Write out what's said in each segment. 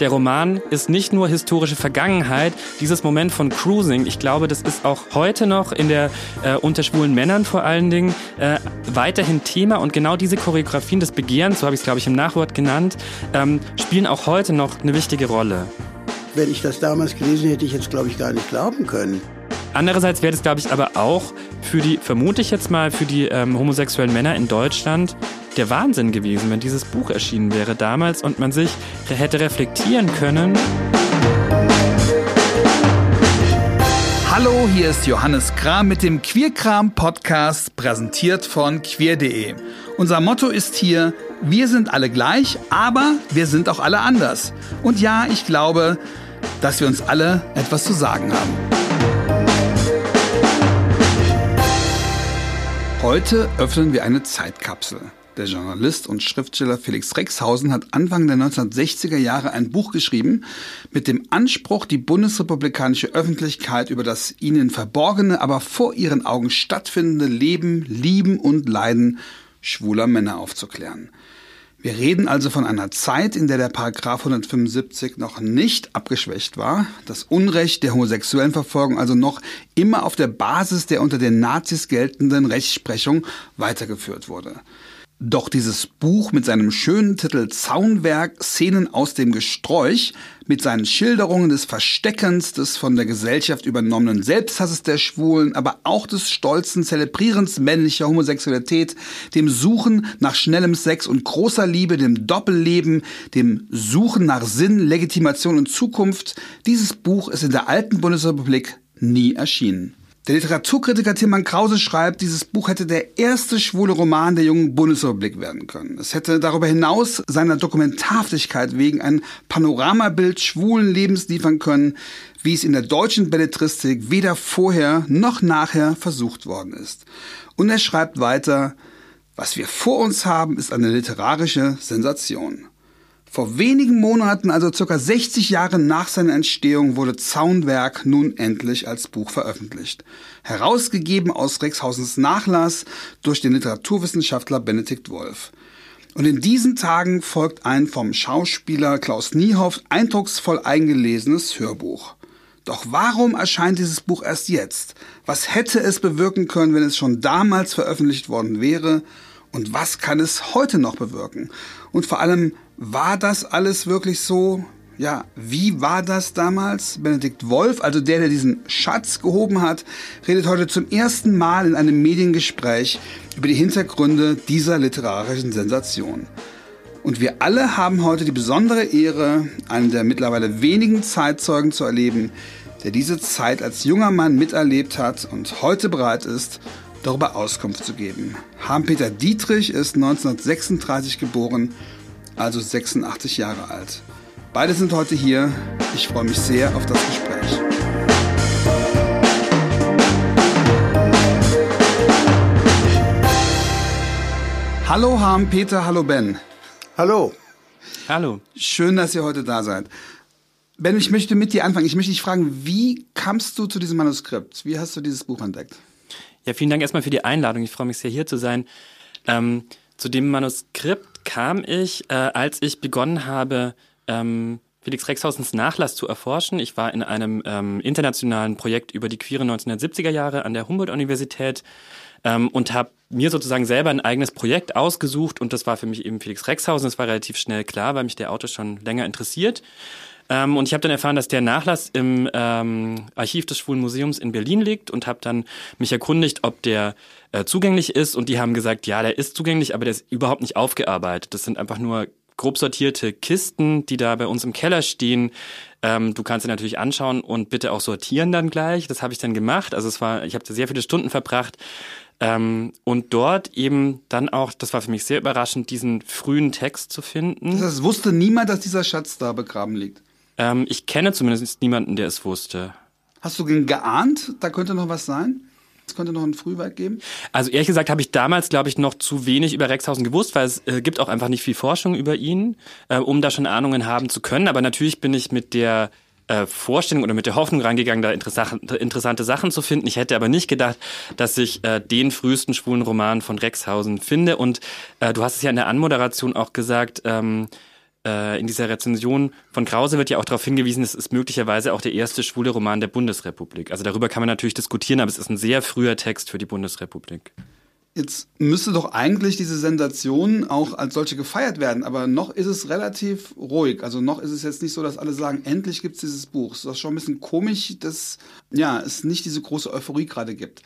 der Roman ist nicht nur historische Vergangenheit, dieses Moment von Cruising, ich glaube, das ist auch heute noch in der äh, unter schwulen Männern vor allen Dingen äh, weiterhin Thema und genau diese Choreografien des Begehrens, so habe ich es glaube ich im Nachwort genannt, ähm, spielen auch heute noch eine wichtige Rolle. Wenn ich das damals gelesen hätte, ich jetzt glaube ich gar nicht glauben können. Andererseits wäre das, glaube ich, aber auch für die, vermute ich jetzt mal, für die ähm, homosexuellen Männer in Deutschland der Wahnsinn gewesen, wenn dieses Buch erschienen wäre damals und man sich hätte reflektieren können. Hallo, hier ist Johannes Kram mit dem Queerkram Podcast, präsentiert von queer.de. Unser Motto ist hier, wir sind alle gleich, aber wir sind auch alle anders. Und ja, ich glaube, dass wir uns alle etwas zu sagen haben. Heute öffnen wir eine Zeitkapsel. Der Journalist und Schriftsteller Felix Rexhausen hat Anfang der 1960er Jahre ein Buch geschrieben mit dem Anspruch, die bundesrepublikanische Öffentlichkeit über das ihnen verborgene, aber vor ihren Augen stattfindende Leben, Lieben und Leiden schwuler Männer aufzuklären. Wir reden also von einer Zeit, in der der Paragraph 175 noch nicht abgeschwächt war, das Unrecht der homosexuellen Verfolgung also noch immer auf der Basis der unter den Nazis geltenden Rechtsprechung weitergeführt wurde. Doch dieses Buch mit seinem schönen Titel Zaunwerk Szenen aus dem Gesträuch, mit seinen Schilderungen des Versteckens, des von der Gesellschaft übernommenen Selbsthasses der Schwulen, aber auch des stolzen Zelebrierens männlicher Homosexualität, dem Suchen nach schnellem Sex und großer Liebe, dem Doppelleben, dem Suchen nach Sinn, Legitimation und Zukunft, dieses Buch ist in der alten Bundesrepublik nie erschienen. Der Literaturkritiker Tilman Krause schreibt, dieses Buch hätte der erste schwule Roman der jungen Bundesrepublik werden können. Es hätte darüber hinaus seiner Dokumentarhaftigkeit wegen ein Panoramabild schwulen Lebens liefern können, wie es in der deutschen Belletristik weder vorher noch nachher versucht worden ist. Und er schreibt weiter, was wir vor uns haben, ist eine literarische Sensation. Vor wenigen Monaten, also circa 60 Jahre nach seiner Entstehung, wurde Zaunwerk nun endlich als Buch veröffentlicht. Herausgegeben aus Rexhausens Nachlass durch den Literaturwissenschaftler Benedikt Wolf. Und in diesen Tagen folgt ein vom Schauspieler Klaus Niehoff eindrucksvoll eingelesenes Hörbuch. Doch warum erscheint dieses Buch erst jetzt? Was hätte es bewirken können, wenn es schon damals veröffentlicht worden wäre? Und was kann es heute noch bewirken? Und vor allem, war das alles wirklich so? Ja, wie war das damals? Benedikt Wolf, also der, der diesen Schatz gehoben hat, redet heute zum ersten Mal in einem Mediengespräch über die Hintergründe dieser literarischen Sensation. Und wir alle haben heute die besondere Ehre, einen der mittlerweile wenigen Zeitzeugen zu erleben, der diese Zeit als junger Mann miterlebt hat und heute bereit ist, darüber Auskunft zu geben. Harm-Peter Dietrich ist 1936 geboren also 86 Jahre alt. Beide sind heute hier. Ich freue mich sehr auf das Gespräch. Hallo Harm, Peter, hallo Ben. Hallo. Hallo. Schön, dass ihr heute da seid. Ben, ich möchte mit dir anfangen. Ich möchte dich fragen, wie kamst du zu diesem Manuskript? Wie hast du dieses Buch entdeckt? Ja, vielen Dank erstmal für die Einladung. Ich freue mich sehr, hier zu sein. Ähm, zu dem Manuskript kam ich, äh, als ich begonnen habe, ähm, Felix Rexhausens Nachlass zu erforschen. Ich war in einem ähm, internationalen Projekt über die queere 1970er Jahre an der Humboldt-Universität ähm, und habe mir sozusagen selber ein eigenes Projekt ausgesucht und das war für mich eben Felix Rexhausen. Das war relativ schnell klar, weil mich der Autor schon länger interessiert. Ähm, und ich habe dann erfahren, dass der Nachlass im ähm, Archiv des Schwulen Museums in Berlin liegt und habe dann mich erkundigt, ob der äh, zugänglich ist. Und die haben gesagt, ja, der ist zugänglich, aber der ist überhaupt nicht aufgearbeitet. Das sind einfach nur grob sortierte Kisten, die da bei uns im Keller stehen. Ähm, du kannst sie natürlich anschauen und bitte auch sortieren dann gleich. Das habe ich dann gemacht. Also es war, ich habe da sehr viele Stunden verbracht. Ähm, und dort eben dann auch, das war für mich sehr überraschend, diesen frühen Text zu finden. Das wusste niemand, dass dieser Schatz da begraben liegt? Ähm, ich kenne zumindest niemanden, der es wusste. Hast du geahnt, da könnte noch was sein? Es könnte noch ein Frühwerk geben? Also ehrlich gesagt habe ich damals, glaube ich, noch zu wenig über Rexhausen gewusst, weil es äh, gibt auch einfach nicht viel Forschung über ihn, äh, um da schon Ahnungen haben zu können. Aber natürlich bin ich mit der äh, Vorstellung oder mit der Hoffnung reingegangen, da interessante, Sachen zu finden. Ich hätte aber nicht gedacht, dass ich äh, den frühesten schwulen Roman von Rexhausen finde. Und äh, du hast es ja in der Anmoderation auch gesagt, ähm, äh, in dieser Rezension von Krause wird ja auch darauf hingewiesen, es ist möglicherweise auch der erste schwule Roman der Bundesrepublik. Also darüber kann man natürlich diskutieren, aber es ist ein sehr früher Text für die Bundesrepublik. Jetzt müsste doch eigentlich diese Sensation auch als solche gefeiert werden, aber noch ist es relativ ruhig. Also noch ist es jetzt nicht so, dass alle sagen, endlich gibt es dieses Buch. Es ist schon ein bisschen komisch, dass ja, es nicht diese große Euphorie gerade gibt.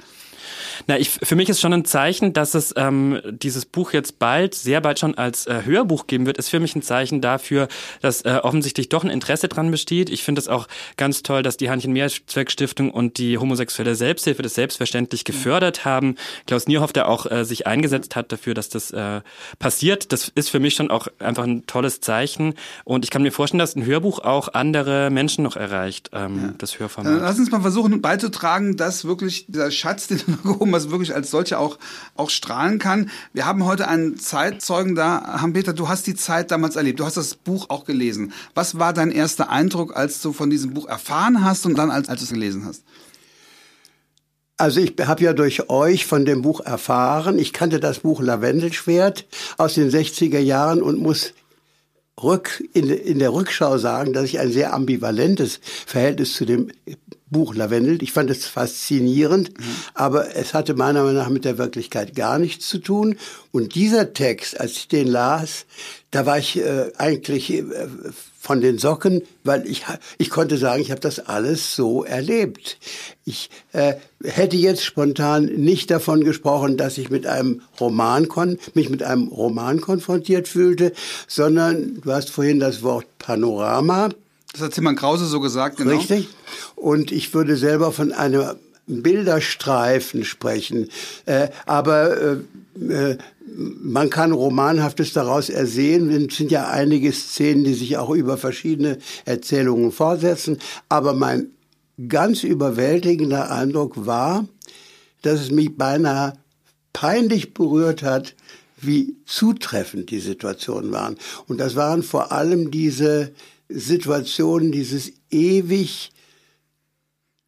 Na, ich, für mich ist schon ein Zeichen, dass es ähm, dieses Buch jetzt bald, sehr bald schon als äh, Hörbuch geben wird, ist für mich ein Zeichen dafür, dass äh, offensichtlich doch ein Interesse dran besteht. Ich finde es auch ganz toll, dass die Hanchen-Mehrzweck-Stiftung und die homosexuelle Selbsthilfe das selbstverständlich gefördert haben. Klaus Nierhoff, der auch äh, sich eingesetzt hat dafür, dass das äh, passiert. Das ist für mich schon auch einfach ein tolles Zeichen. Und ich kann mir vorstellen, dass ein Hörbuch auch andere Menschen noch erreicht, ähm, ja. das Hörformat. Lass uns mal versuchen beizutragen, dass wirklich dieser Schatz, den du gehoben was wirklich als solche auch, auch strahlen kann. Wir haben heute einen Zeitzeugen da. Ham-Peter, du hast die Zeit damals erlebt. Du hast das Buch auch gelesen. Was war dein erster Eindruck, als du von diesem Buch erfahren hast und dann, als, als du es gelesen hast? Also ich habe ja durch euch von dem Buch erfahren. Ich kannte das Buch Lavendelschwert aus den 60er Jahren und muss rück, in, in der Rückschau sagen, dass ich ein sehr ambivalentes Verhältnis zu dem Buch Lavendel. Ich fand es faszinierend, mhm. aber es hatte meiner Meinung nach mit der Wirklichkeit gar nichts zu tun. Und dieser Text, als ich den las, da war ich äh, eigentlich äh, von den Socken, weil ich, ich konnte sagen, ich habe das alles so erlebt. Ich äh, hätte jetzt spontan nicht davon gesprochen, dass ich mit einem Roman kon mich mit einem Roman konfrontiert fühlte, sondern du hast vorhin das Wort Panorama das hat Timmann Krause so gesagt, genau. Richtig. Und ich würde selber von einem Bilderstreifen sprechen. Äh, aber äh, äh, man kann Romanhaftes daraus ersehen. Es sind ja einige Szenen, die sich auch über verschiedene Erzählungen fortsetzen. Aber mein ganz überwältigender Eindruck war, dass es mich beinahe peinlich berührt hat, wie zutreffend die Situationen waren. Und das waren vor allem diese Situation dieses ewig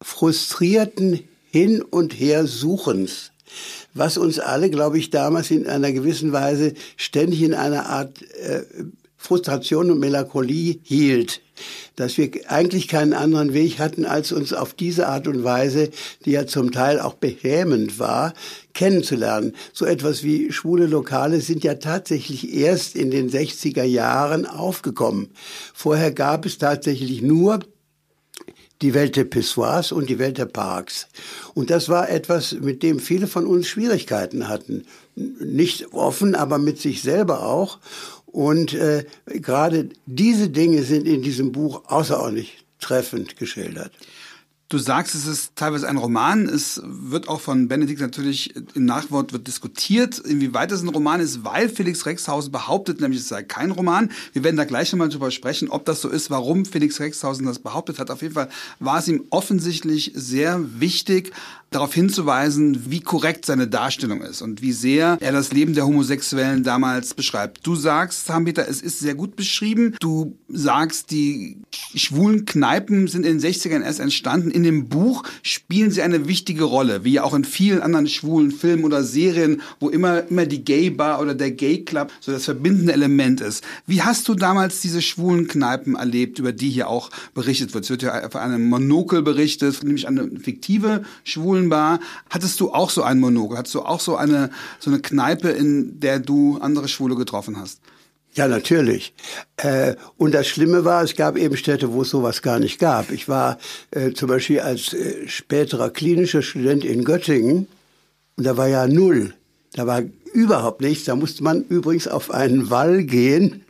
frustrierten Hin- und Her-Suchens, was uns alle, glaube ich, damals in einer gewissen Weise ständig in einer Art äh, Frustration und Melancholie hielt, dass wir eigentlich keinen anderen Weg hatten, als uns auf diese Art und Weise, die ja zum Teil auch beschämend war, kennenzulernen. So etwas wie schwule Lokale sind ja tatsächlich erst in den 60er Jahren aufgekommen. Vorher gab es tatsächlich nur die Welt der Pissoirs und die Welt der Parks. Und das war etwas, mit dem viele von uns Schwierigkeiten hatten. Nicht offen, aber mit sich selber auch. Und äh, gerade diese Dinge sind in diesem Buch außerordentlich treffend geschildert. Du sagst, es ist teilweise ein Roman. Es wird auch von Benedikt natürlich im Nachwort wird diskutiert, inwieweit es ein Roman ist, weil Felix Rexhausen behauptet, nämlich es sei kein Roman. Wir werden da gleich nochmal drüber sprechen, ob das so ist, warum Felix Rexhausen das behauptet hat. Auf jeden Fall war es ihm offensichtlich sehr wichtig, darauf hinzuweisen, wie korrekt seine Darstellung ist und wie sehr er das Leben der Homosexuellen damals beschreibt. Du sagst, Hampeter, es ist sehr gut beschrieben. Du sagst, die schwulen Kneipen sind in den 60ern erst entstanden. In dem Buch spielen sie eine wichtige Rolle, wie ja auch in vielen anderen schwulen Filmen oder Serien, wo immer, immer die Gay Bar oder der Gay Club so das verbindende Element ist. Wie hast du damals diese schwulen Kneipen erlebt, über die hier auch berichtet wird? Es wird ja von einem Monokel berichtet, nämlich eine fiktive schwulen Bar. Hattest du auch so ein Monokel? Hattest du auch so eine, so eine Kneipe, in der du andere Schwule getroffen hast? Ja, natürlich. Äh, und das Schlimme war, es gab eben Städte, wo es sowas gar nicht gab. Ich war äh, zum Beispiel als äh, späterer klinischer Student in Göttingen und da war ja null. Da war überhaupt nichts. Da musste man übrigens auf einen Wall gehen,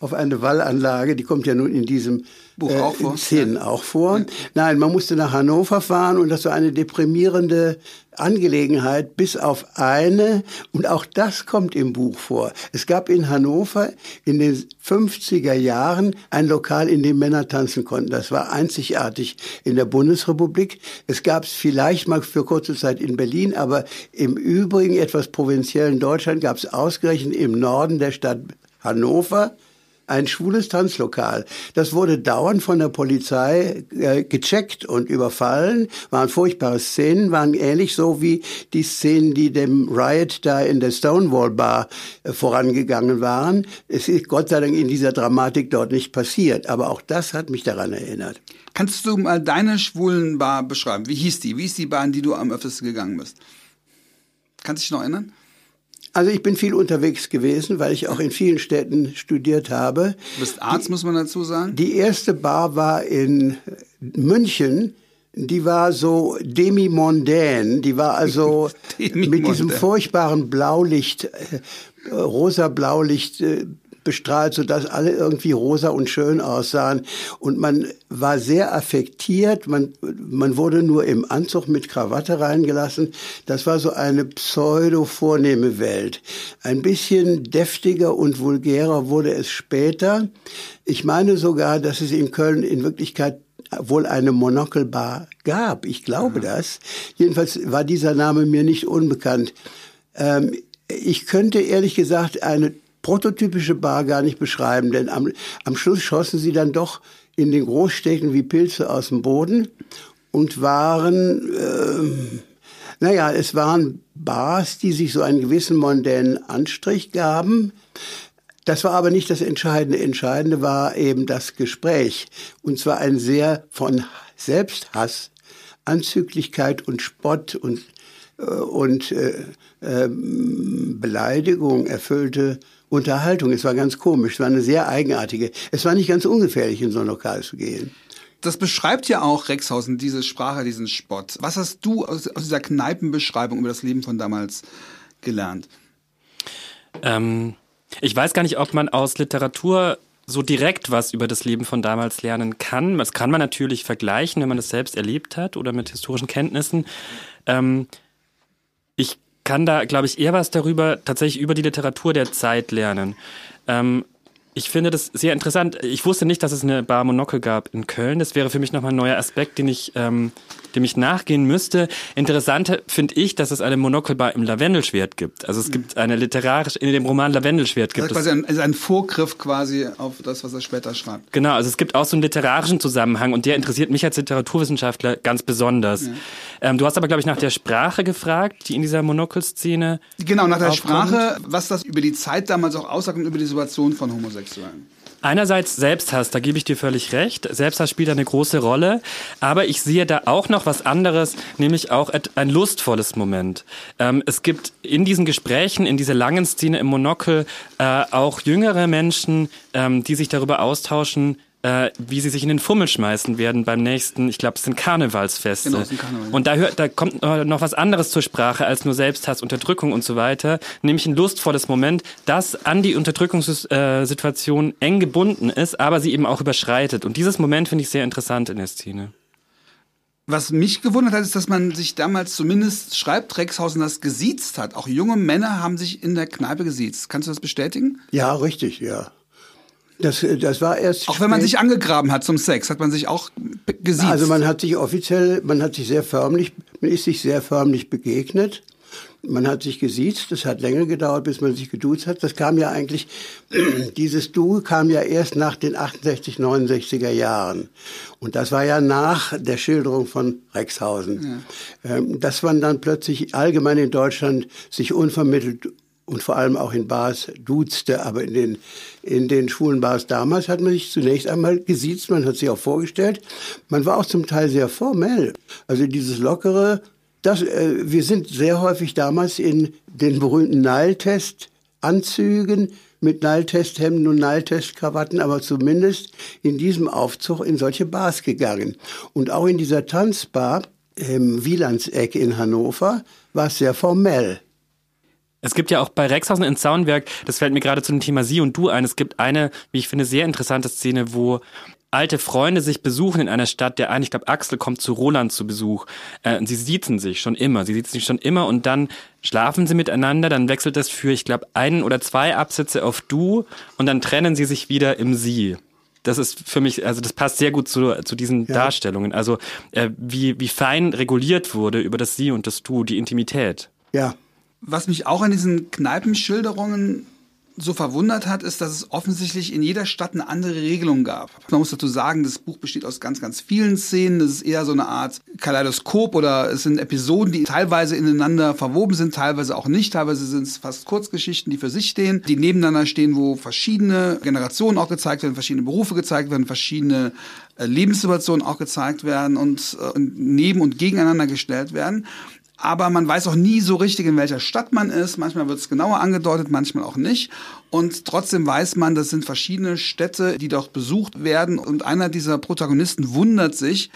auf eine Wallanlage. Die kommt ja nun in diesem Buch äh, auch vor. Szenen auch vor. Ja. Nein, man musste nach Hannover fahren und das war eine deprimierende Angelegenheit, bis auf eine, und auch das kommt im Buch vor. Es gab in Hannover in den 50er Jahren ein Lokal, in dem Männer tanzen konnten. Das war einzigartig in der Bundesrepublik. Es gab es vielleicht mal für kurze Zeit in Berlin, aber im Übrigen etwas provinziellen Deutschland gab es ausgerechnet im Norden der Stadt Hannover ein schwules Tanzlokal. Das wurde dauernd von der Polizei äh, gecheckt und überfallen, waren furchtbare Szenen, waren ähnlich so wie die Szenen, die dem Riot da in der Stonewall Bar äh, vorangegangen waren. Es ist Gott sei Dank in dieser Dramatik dort nicht passiert, aber auch das hat mich daran erinnert. Kannst du mal deine schwulen Bar beschreiben? Wie hieß die? Wie ist die Bar, in die du am öftesten gegangen bist? Kannst du dich noch erinnern? Also ich bin viel unterwegs gewesen, weil ich auch in vielen Städten studiert habe. Du bist Arzt, die, muss man dazu sagen? Die erste Bar war in München. Die war so demi-mondaine. Die war also mit diesem furchtbaren Blaulicht, äh, rosa Blaulicht äh, bestrahlt, sodass alle irgendwie rosa und schön aussahen. Und man war sehr affektiert. Man, man wurde nur im Anzug mit Krawatte reingelassen. Das war so eine pseudo-vornehme Welt. Ein bisschen deftiger und vulgärer wurde es später. Ich meine sogar, dass es in Köln in Wirklichkeit wohl eine Monokelbar gab. Ich glaube ja. das. Jedenfalls war dieser Name mir nicht unbekannt. Ähm, ich könnte ehrlich gesagt eine prototypische Bar gar nicht beschreiben, denn am, am Schluss schossen sie dann doch in den Großstädten wie Pilze aus dem Boden und waren, äh, naja, es waren Bars, die sich so einen gewissen mondänen Anstrich gaben. Das war aber nicht das Entscheidende. Entscheidende war eben das Gespräch. Und zwar ein sehr von Selbsthass, Anzüglichkeit und Spott und, äh, und äh, äh, Beleidigung erfüllte Unterhaltung. Es war ganz komisch. Es war eine sehr eigenartige. Es war nicht ganz ungefährlich, in so ein Lokal zu gehen. Das beschreibt ja auch Rexhausen, diese Sprache, diesen Spott. Was hast du aus, aus dieser Kneipenbeschreibung über das Leben von damals gelernt? Ähm, ich weiß gar nicht, ob man aus Literatur so direkt was über das Leben von damals lernen kann. Das kann man natürlich vergleichen, wenn man es selbst erlebt hat oder mit historischen Kenntnissen. Ähm, ich kann da, glaube ich, eher was darüber, tatsächlich über die Literatur der Zeit lernen. Ähm, ich finde das sehr interessant. Ich wusste nicht, dass es eine Bar Monocle gab in Köln. Das wäre für mich nochmal ein neuer Aspekt, den ich, ähm, dem ich nachgehen müsste. Interessant finde ich, dass es eine Monocle Bar im Lavendelschwert gibt. Also es gibt eine literarisch, in dem Roman Lavendelschwert gibt das ist quasi ein, also ein Vorgriff quasi auf das, was er später schreibt. Genau, also es gibt auch so einen literarischen Zusammenhang und der interessiert mich als Literaturwissenschaftler ganz besonders. Ja. Ähm, du hast aber, glaube ich, nach der Sprache gefragt, die in dieser Monocle-Szene. Genau, nach der aufkommt. Sprache, was das über die Zeit damals auch aussagt und über die Situation von Homosexuellen. Einerseits Selbsthass, da gebe ich dir völlig recht. Selbsthass spielt eine große Rolle. Aber ich sehe da auch noch was anderes, nämlich auch ein lustvolles Moment. Ähm, es gibt in diesen Gesprächen, in dieser langen Szene im Monokel, äh, auch jüngere Menschen, ähm, die sich darüber austauschen, äh, wie sie sich in den Fummel schmeißen werden beim nächsten, ich glaube, es sind Karnevalsfeste. Genau, sind Karneval. Und da, hört, da kommt noch was anderes zur Sprache als nur Selbsthass, Unterdrückung und so weiter, nämlich ein lustvolles Moment, das an die Unterdrückungssituation eng gebunden ist, aber sie eben auch überschreitet. Und dieses Moment finde ich sehr interessant in der Szene. Was mich gewundert hat, ist, dass man sich damals zumindest schreibt Rexhausen das gesiezt hat. Auch junge Männer haben sich in der Kneipe gesiezt. Kannst du das bestätigen? Ja, richtig, ja. Das, das war erst. Auch spät. wenn man sich angegraben hat zum Sex, hat man sich auch gesiezt. Also man hat sich offiziell, man hat sich sehr förmlich, man ist sich sehr förmlich begegnet. Man hat sich gesiezt, das hat länger gedauert, bis man sich geduzt hat. Das kam ja eigentlich, dieses Du kam ja erst nach den 68, 69er Jahren. Und das war ja nach der Schilderung von Rexhausen. Ja. Ähm, dass man dann plötzlich allgemein in Deutschland sich unvermittelt und vor allem auch in Bars duzte, aber in den, in den schwulen Bars damals hat man sich zunächst einmal gesiezt, man hat sich auch vorgestellt. Man war auch zum Teil sehr formell. Also dieses lockere, das, äh, wir sind sehr häufig damals in den berühmten Nile-Test-Anzügen mit Nile-Test-Hemden und Nile-Test-Krawatten, aber zumindest in diesem Aufzug in solche Bars gegangen. Und auch in dieser Tanzbar im Wielandseck in Hannover war es sehr formell. Es gibt ja auch bei Rexhausen in Zaunwerk, das fällt mir gerade zu dem Thema Sie und Du ein, es gibt eine, wie ich finde, sehr interessante Szene, wo alte Freunde sich besuchen in einer Stadt. Der eine, ich glaube, Axel kommt zu Roland zu Besuch. Äh, sie siezen sich schon immer. Sie siezen sich schon immer und dann schlafen sie miteinander. Dann wechselt das für, ich glaube, einen oder zwei Absätze auf Du und dann trennen sie sich wieder im Sie. Das ist für mich, also das passt sehr gut zu, zu diesen ja. Darstellungen. Also äh, wie, wie fein reguliert wurde über das Sie und das Du, die Intimität. Ja, was mich auch an diesen Kneipenschilderungen so verwundert hat, ist, dass es offensichtlich in jeder Stadt eine andere Regelung gab. Man muss dazu sagen, das Buch besteht aus ganz, ganz vielen Szenen. Das ist eher so eine Art Kaleidoskop oder es sind Episoden, die teilweise ineinander verwoben sind, teilweise auch nicht. Teilweise sind es fast Kurzgeschichten, die für sich stehen, die nebeneinander stehen, wo verschiedene Generationen auch gezeigt werden, verschiedene Berufe gezeigt werden, verschiedene äh, Lebenssituationen auch gezeigt werden äh, und neben und gegeneinander gestellt werden aber man weiß auch nie so richtig, in welcher Stadt man ist. Manchmal wird es genauer angedeutet, manchmal auch nicht. Und trotzdem weiß man, das sind verschiedene Städte, die dort besucht werden. Und einer dieser Protagonisten wundert sich,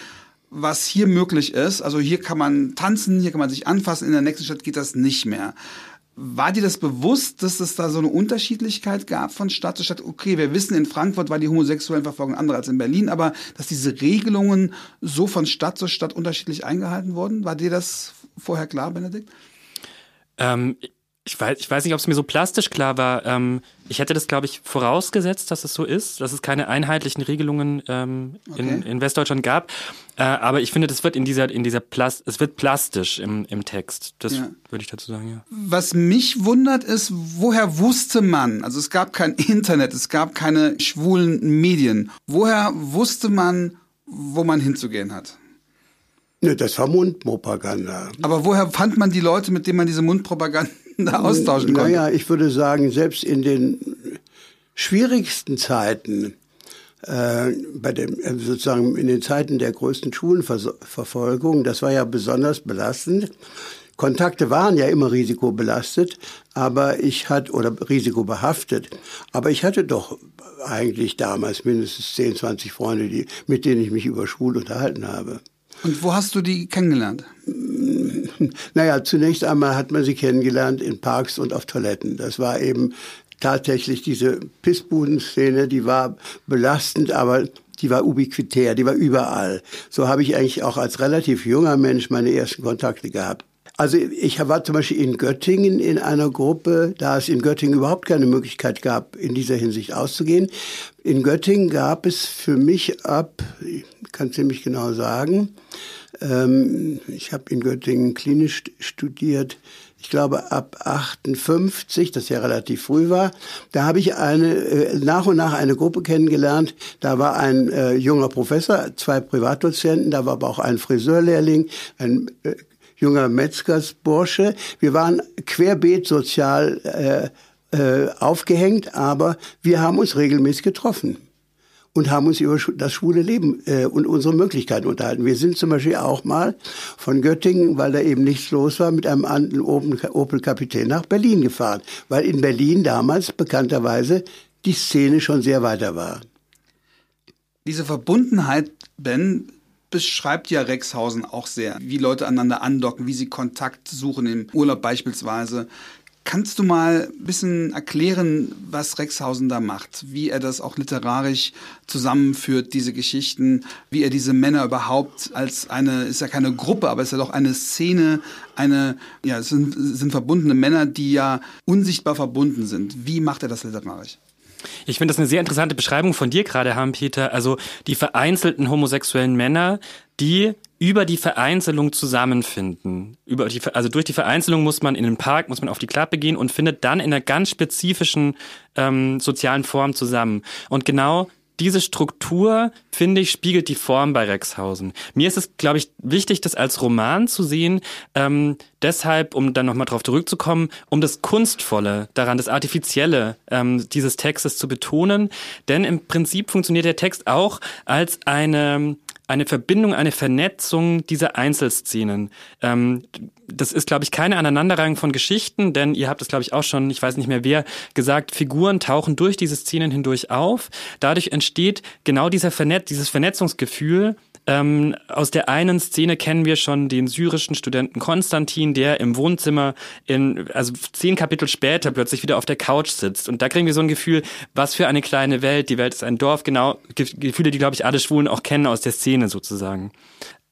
was hier möglich ist. Also hier kann man tanzen, hier kann man sich anfassen, in der nächsten Stadt geht das nicht mehr. War dir das bewusst, dass es da so eine Unterschiedlichkeit gab von Stadt zu Stadt? Okay, wir wissen, in Frankfurt war die homosexuellen Verfolgung andere als in Berlin, aber dass diese Regelungen so von Stadt zu Stadt unterschiedlich eingehalten wurden, war dir das vorher klar, Benedikt? Ähm, ich weiß, ich weiß nicht, ob es mir so plastisch klar war. Ähm, ich hätte das, glaube ich, vorausgesetzt, dass es so ist, dass es keine einheitlichen Regelungen ähm, okay. in, in Westdeutschland gab. Äh, aber ich finde, das wird in dieser, in dieser Plast es wird plastisch im, im Text. Das ja. würde ich dazu sagen, ja. Was mich wundert ist, woher wusste man, also es gab kein Internet, es gab keine schwulen Medien. Woher wusste man, wo man hinzugehen hat? Ne, das war Mundpropaganda. Aber woher fand man die Leute, mit denen man diese Mundpropaganda austauschen konnte? Naja, ich würde sagen, selbst in den schwierigsten Zeiten, äh, bei dem, äh, sozusagen in den Zeiten der größten Schulenverfolgung, das war ja besonders belastend. Kontakte waren ja immer risikobelastet, aber ich hatte, oder risikobehaftet, aber ich hatte doch eigentlich damals mindestens 10, 20 Freunde, die, mit denen ich mich über Schwul unterhalten habe. Und wo hast du die kennengelernt? Naja, zunächst einmal hat man sie kennengelernt in Parks und auf Toiletten. Das war eben tatsächlich diese Pissbuden-Szene, die war belastend, aber die war ubiquitär, die war überall. So habe ich eigentlich auch als relativ junger Mensch meine ersten Kontakte gehabt. Also ich war zum Beispiel in Göttingen in einer Gruppe, da es in Göttingen überhaupt keine Möglichkeit gab, in dieser Hinsicht auszugehen. In Göttingen gab es für mich ab, ich kann ziemlich genau sagen, ähm, ich habe in Göttingen klinisch studiert, ich glaube ab 58, das ja relativ früh war, da habe ich eine äh, nach und nach eine Gruppe kennengelernt. Da war ein äh, junger Professor, zwei Privatdozenten, da war aber auch ein Friseurlehrling, ein äh, junger Metzgersbursche. Wir waren querbeet sozial äh, äh, aufgehängt, aber wir haben uns regelmäßig getroffen und haben uns über das schwule Leben äh, und unsere Möglichkeiten unterhalten. Wir sind zum Beispiel auch mal von Göttingen, weil da eben nichts los war, mit einem anderen Opel Kapitän nach Berlin gefahren, weil in Berlin damals bekannterweise die Szene schon sehr weiter war. Diese Verbundenheit, Ben, beschreibt ja Rexhausen auch sehr, wie Leute aneinander andocken, wie sie Kontakt suchen im Urlaub beispielsweise. Kannst du mal ein bisschen erklären, was Rexhausen da macht? Wie er das auch literarisch zusammenführt, diese Geschichten, wie er diese Männer überhaupt als eine, ist ja keine Gruppe, aber ist ja doch eine Szene, eine, ja, es sind, sind verbundene Männer, die ja unsichtbar verbunden sind. Wie macht er das literarisch? Ich finde das eine sehr interessante Beschreibung von dir gerade, haben Peter. Also die vereinzelten homosexuellen Männer, die über die Vereinzelung zusammenfinden. Über die, also durch die Vereinzelung muss man in den Park, muss man auf die Klappe gehen und findet dann in einer ganz spezifischen ähm, sozialen Form zusammen. Und genau diese Struktur, finde ich, spiegelt die Form bei Rexhausen. Mir ist es, glaube ich, wichtig, das als Roman zu sehen. Ähm, deshalb, um dann nochmal drauf zurückzukommen, um das Kunstvolle daran, das Artifizielle ähm, dieses Textes zu betonen. Denn im Prinzip funktioniert der Text auch als eine eine Verbindung, eine Vernetzung dieser Einzelszenen. Ähm, das ist, glaube ich, keine Aneinanderreihung von Geschichten, denn ihr habt es, glaube ich, auch schon, ich weiß nicht mehr wer, gesagt, Figuren tauchen durch diese Szenen hindurch auf. Dadurch entsteht genau dieser Vernetz, dieses Vernetzungsgefühl, ähm, aus der einen Szene kennen wir schon den syrischen Studenten Konstantin, der im Wohnzimmer in, also zehn Kapitel später plötzlich wieder auf der Couch sitzt. Und da kriegen wir so ein Gefühl, was für eine kleine Welt. Die Welt ist ein Dorf, genau. Gefühle, die, glaube ich, alle Schwulen auch kennen aus der Szene sozusagen.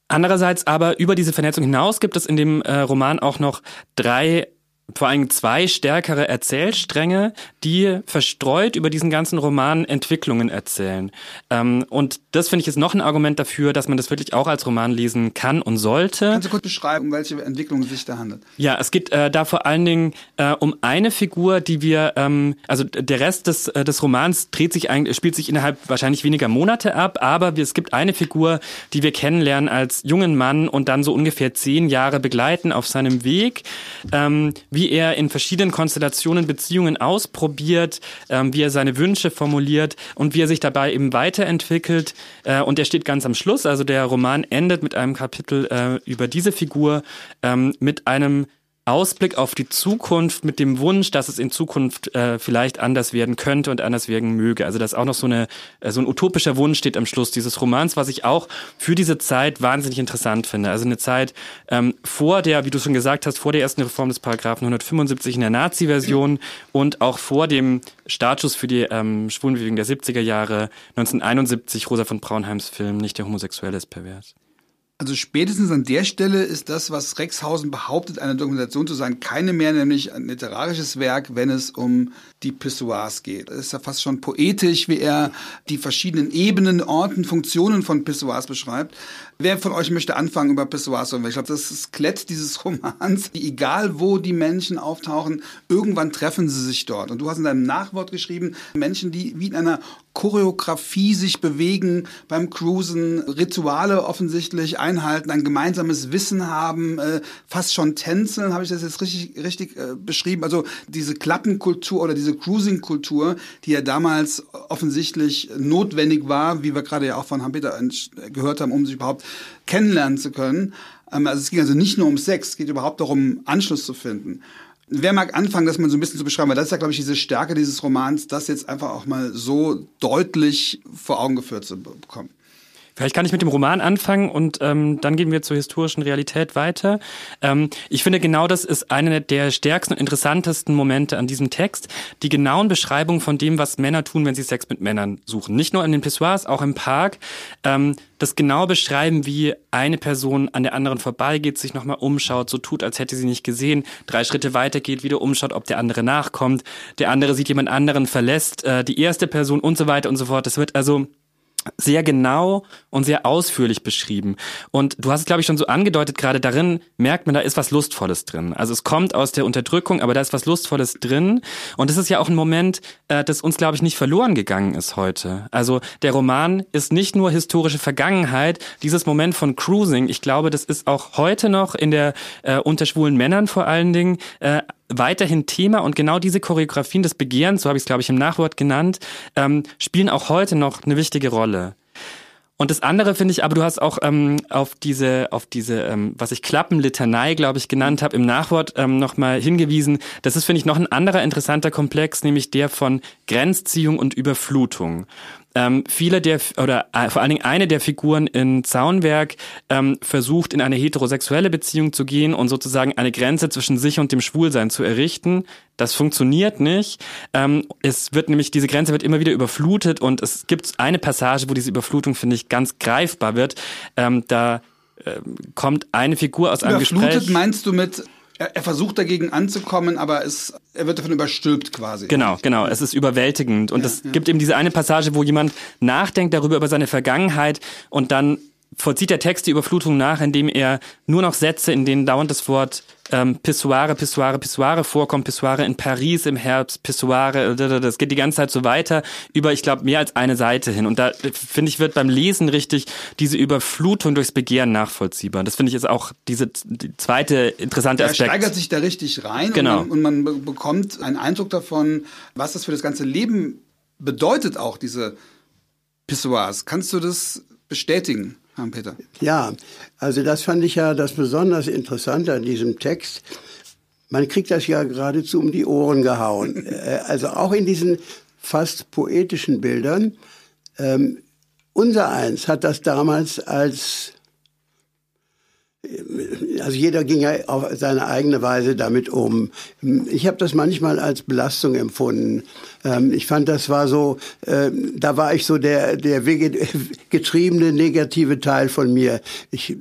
Andererseits aber über diese Vernetzung hinaus gibt es in dem äh, Roman auch noch drei vor allem zwei stärkere Erzählstränge, die verstreut über diesen ganzen Roman Entwicklungen erzählen. Ähm, und das finde ich ist noch ein Argument dafür, dass man das wirklich auch als Roman lesen kann und sollte. Kannst du kurz beschreiben, um welche Entwicklungen sich da handelt? Ja, es geht äh, da vor allen Dingen äh, um eine Figur, die wir, ähm, also der Rest des, äh, des Romans dreht sich eigentlich, spielt sich innerhalb wahrscheinlich weniger Monate ab, aber wir, es gibt eine Figur, die wir kennenlernen als jungen Mann und dann so ungefähr zehn Jahre begleiten auf seinem Weg. Ähm, wie er in verschiedenen Konstellationen Beziehungen ausprobiert, ähm, wie er seine Wünsche formuliert und wie er sich dabei eben weiterentwickelt. Äh, und er steht ganz am Schluss. Also der Roman endet mit einem Kapitel äh, über diese Figur, ähm, mit einem Ausblick auf die Zukunft mit dem Wunsch, dass es in Zukunft äh, vielleicht anders werden könnte und anders werden möge. Also dass auch noch so, eine, äh, so ein utopischer Wunsch steht am Schluss dieses Romans, was ich auch für diese Zeit wahnsinnig interessant finde. Also eine Zeit ähm, vor der, wie du schon gesagt hast, vor der ersten Reform des Paragraphen 175 in der Nazi-Version und auch vor dem Startschuss für die ähm, Schwulenbewegung der 70er Jahre 1971 Rosa von Braunheims Film Nicht der Homosexuelle ist pervers. Also spätestens an der Stelle ist das, was Rexhausen behauptet, eine Dokumentation zu sein, keine mehr, nämlich ein literarisches Werk, wenn es um die Pissoirs geht. Es ist ja fast schon poetisch, wie er die verschiedenen Ebenen, Orten, Funktionen von Pissoirs beschreibt. Wer von euch möchte anfangen über Pissoirs? Ich glaube, das ist Klett dieses Romans. Egal wo die Menschen auftauchen, irgendwann treffen sie sich dort. Und du hast in deinem Nachwort geschrieben, Menschen, die wie in einer Choreografie sich bewegen beim Cruisen, Rituale offensichtlich einhalten, ein gemeinsames Wissen haben, äh, fast schon tänzeln, habe ich das jetzt richtig, richtig äh, beschrieben? Also diese Klappenkultur oder diese Cruising-Kultur, die ja damals offensichtlich notwendig war, wie wir gerade ja auch von Hans-Peter gehört haben, um sich überhaupt kennenlernen zu können. Ähm, also es ging also nicht nur um Sex, es geht überhaupt darum, Anschluss zu finden. Wer mag anfangen, das mal so ein bisschen zu beschreiben? Weil das ist ja, glaube ich, diese Stärke dieses Romans, das jetzt einfach auch mal so deutlich vor Augen geführt zu bekommen. Vielleicht kann ich mit dem Roman anfangen und ähm, dann gehen wir zur historischen Realität weiter. Ähm, ich finde, genau das ist einer der stärksten und interessantesten Momente an diesem Text. Die genauen Beschreibungen von dem, was Männer tun, wenn sie Sex mit Männern suchen. Nicht nur in den Pissoirs, auch im Park. Ähm, das genau beschreiben, wie eine Person an der anderen vorbeigeht, sich nochmal umschaut, so tut, als hätte sie nicht gesehen, drei Schritte weitergeht, wieder umschaut, ob der andere nachkommt, der andere sieht jemand anderen, verlässt äh, die erste Person und so weiter und so fort. Das wird also sehr genau und sehr ausführlich beschrieben. Und du hast es, glaube ich, schon so angedeutet, gerade darin merkt man, da ist was Lustvolles drin. Also es kommt aus der Unterdrückung, aber da ist was Lustvolles drin. Und es ist ja auch ein Moment, äh, das uns, glaube ich, nicht verloren gegangen ist heute. Also der Roman ist nicht nur historische Vergangenheit, dieses Moment von Cruising, ich glaube, das ist auch heute noch in der äh, unter schwulen Männern vor allen Dingen äh, weiterhin Thema und genau diese Choreografien des Begehrens, so habe ich es, glaube ich, im Nachwort genannt, ähm, spielen auch heute noch eine wichtige Rolle. Und das andere finde ich, aber du hast auch ähm, auf diese, auf diese, ähm, was ich Klappenlitanei, glaube ich, genannt habe, im Nachwort ähm, nochmal hingewiesen. Das ist, finde ich, noch ein anderer interessanter Komplex, nämlich der von Grenzziehung und Überflutung. Ähm, viele der, oder äh, vor allen Dingen eine der Figuren in Zaunwerk ähm, versucht, in eine heterosexuelle Beziehung zu gehen und sozusagen eine Grenze zwischen sich und dem Schwulsein zu errichten. Das funktioniert nicht. Ähm, es wird nämlich, diese Grenze wird immer wieder überflutet und es gibt eine Passage, wo diese Überflutung, finde ich, ganz greifbar wird. Ähm, da äh, kommt eine Figur aus einem Überflutet Gespräch. meinst du mit er, er, versucht dagegen anzukommen, aber es, er wird davon überstülpt quasi. Genau, genau. Es ist überwältigend. Und ja, es ja. gibt eben diese eine Passage, wo jemand nachdenkt darüber, über seine Vergangenheit und dann vollzieht der Text die Überflutung nach, indem er nur noch Sätze, in denen dauernd das Wort ähm, Pissoire, Pissoire, Pissoire vorkommt, Pissoire in Paris im Herbst, Pissoire, äh, das geht die ganze Zeit so weiter über, ich glaube, mehr als eine Seite hin. Und da, finde ich, wird beim Lesen richtig diese Überflutung durchs Begehren nachvollziehbar. Das finde ich ist auch diese die zweite interessante Aspekt. Er steigert sich da richtig rein genau. und, man, und man bekommt einen Eindruck davon, was das für das ganze Leben bedeutet auch, diese Pissoirs. Kannst du das bestätigen? Peter. Ja, also das fand ich ja das besonders Interessante an diesem Text. Man kriegt das ja geradezu um die Ohren gehauen. Äh, also auch in diesen fast poetischen Bildern. Ähm, unser Eins hat das damals als also jeder ging ja auf seine eigene Weise damit um. Ich habe das manchmal als Belastung empfunden. Ähm, ich fand, das war so, äh, da war ich so der der getriebene negative Teil von mir. Ich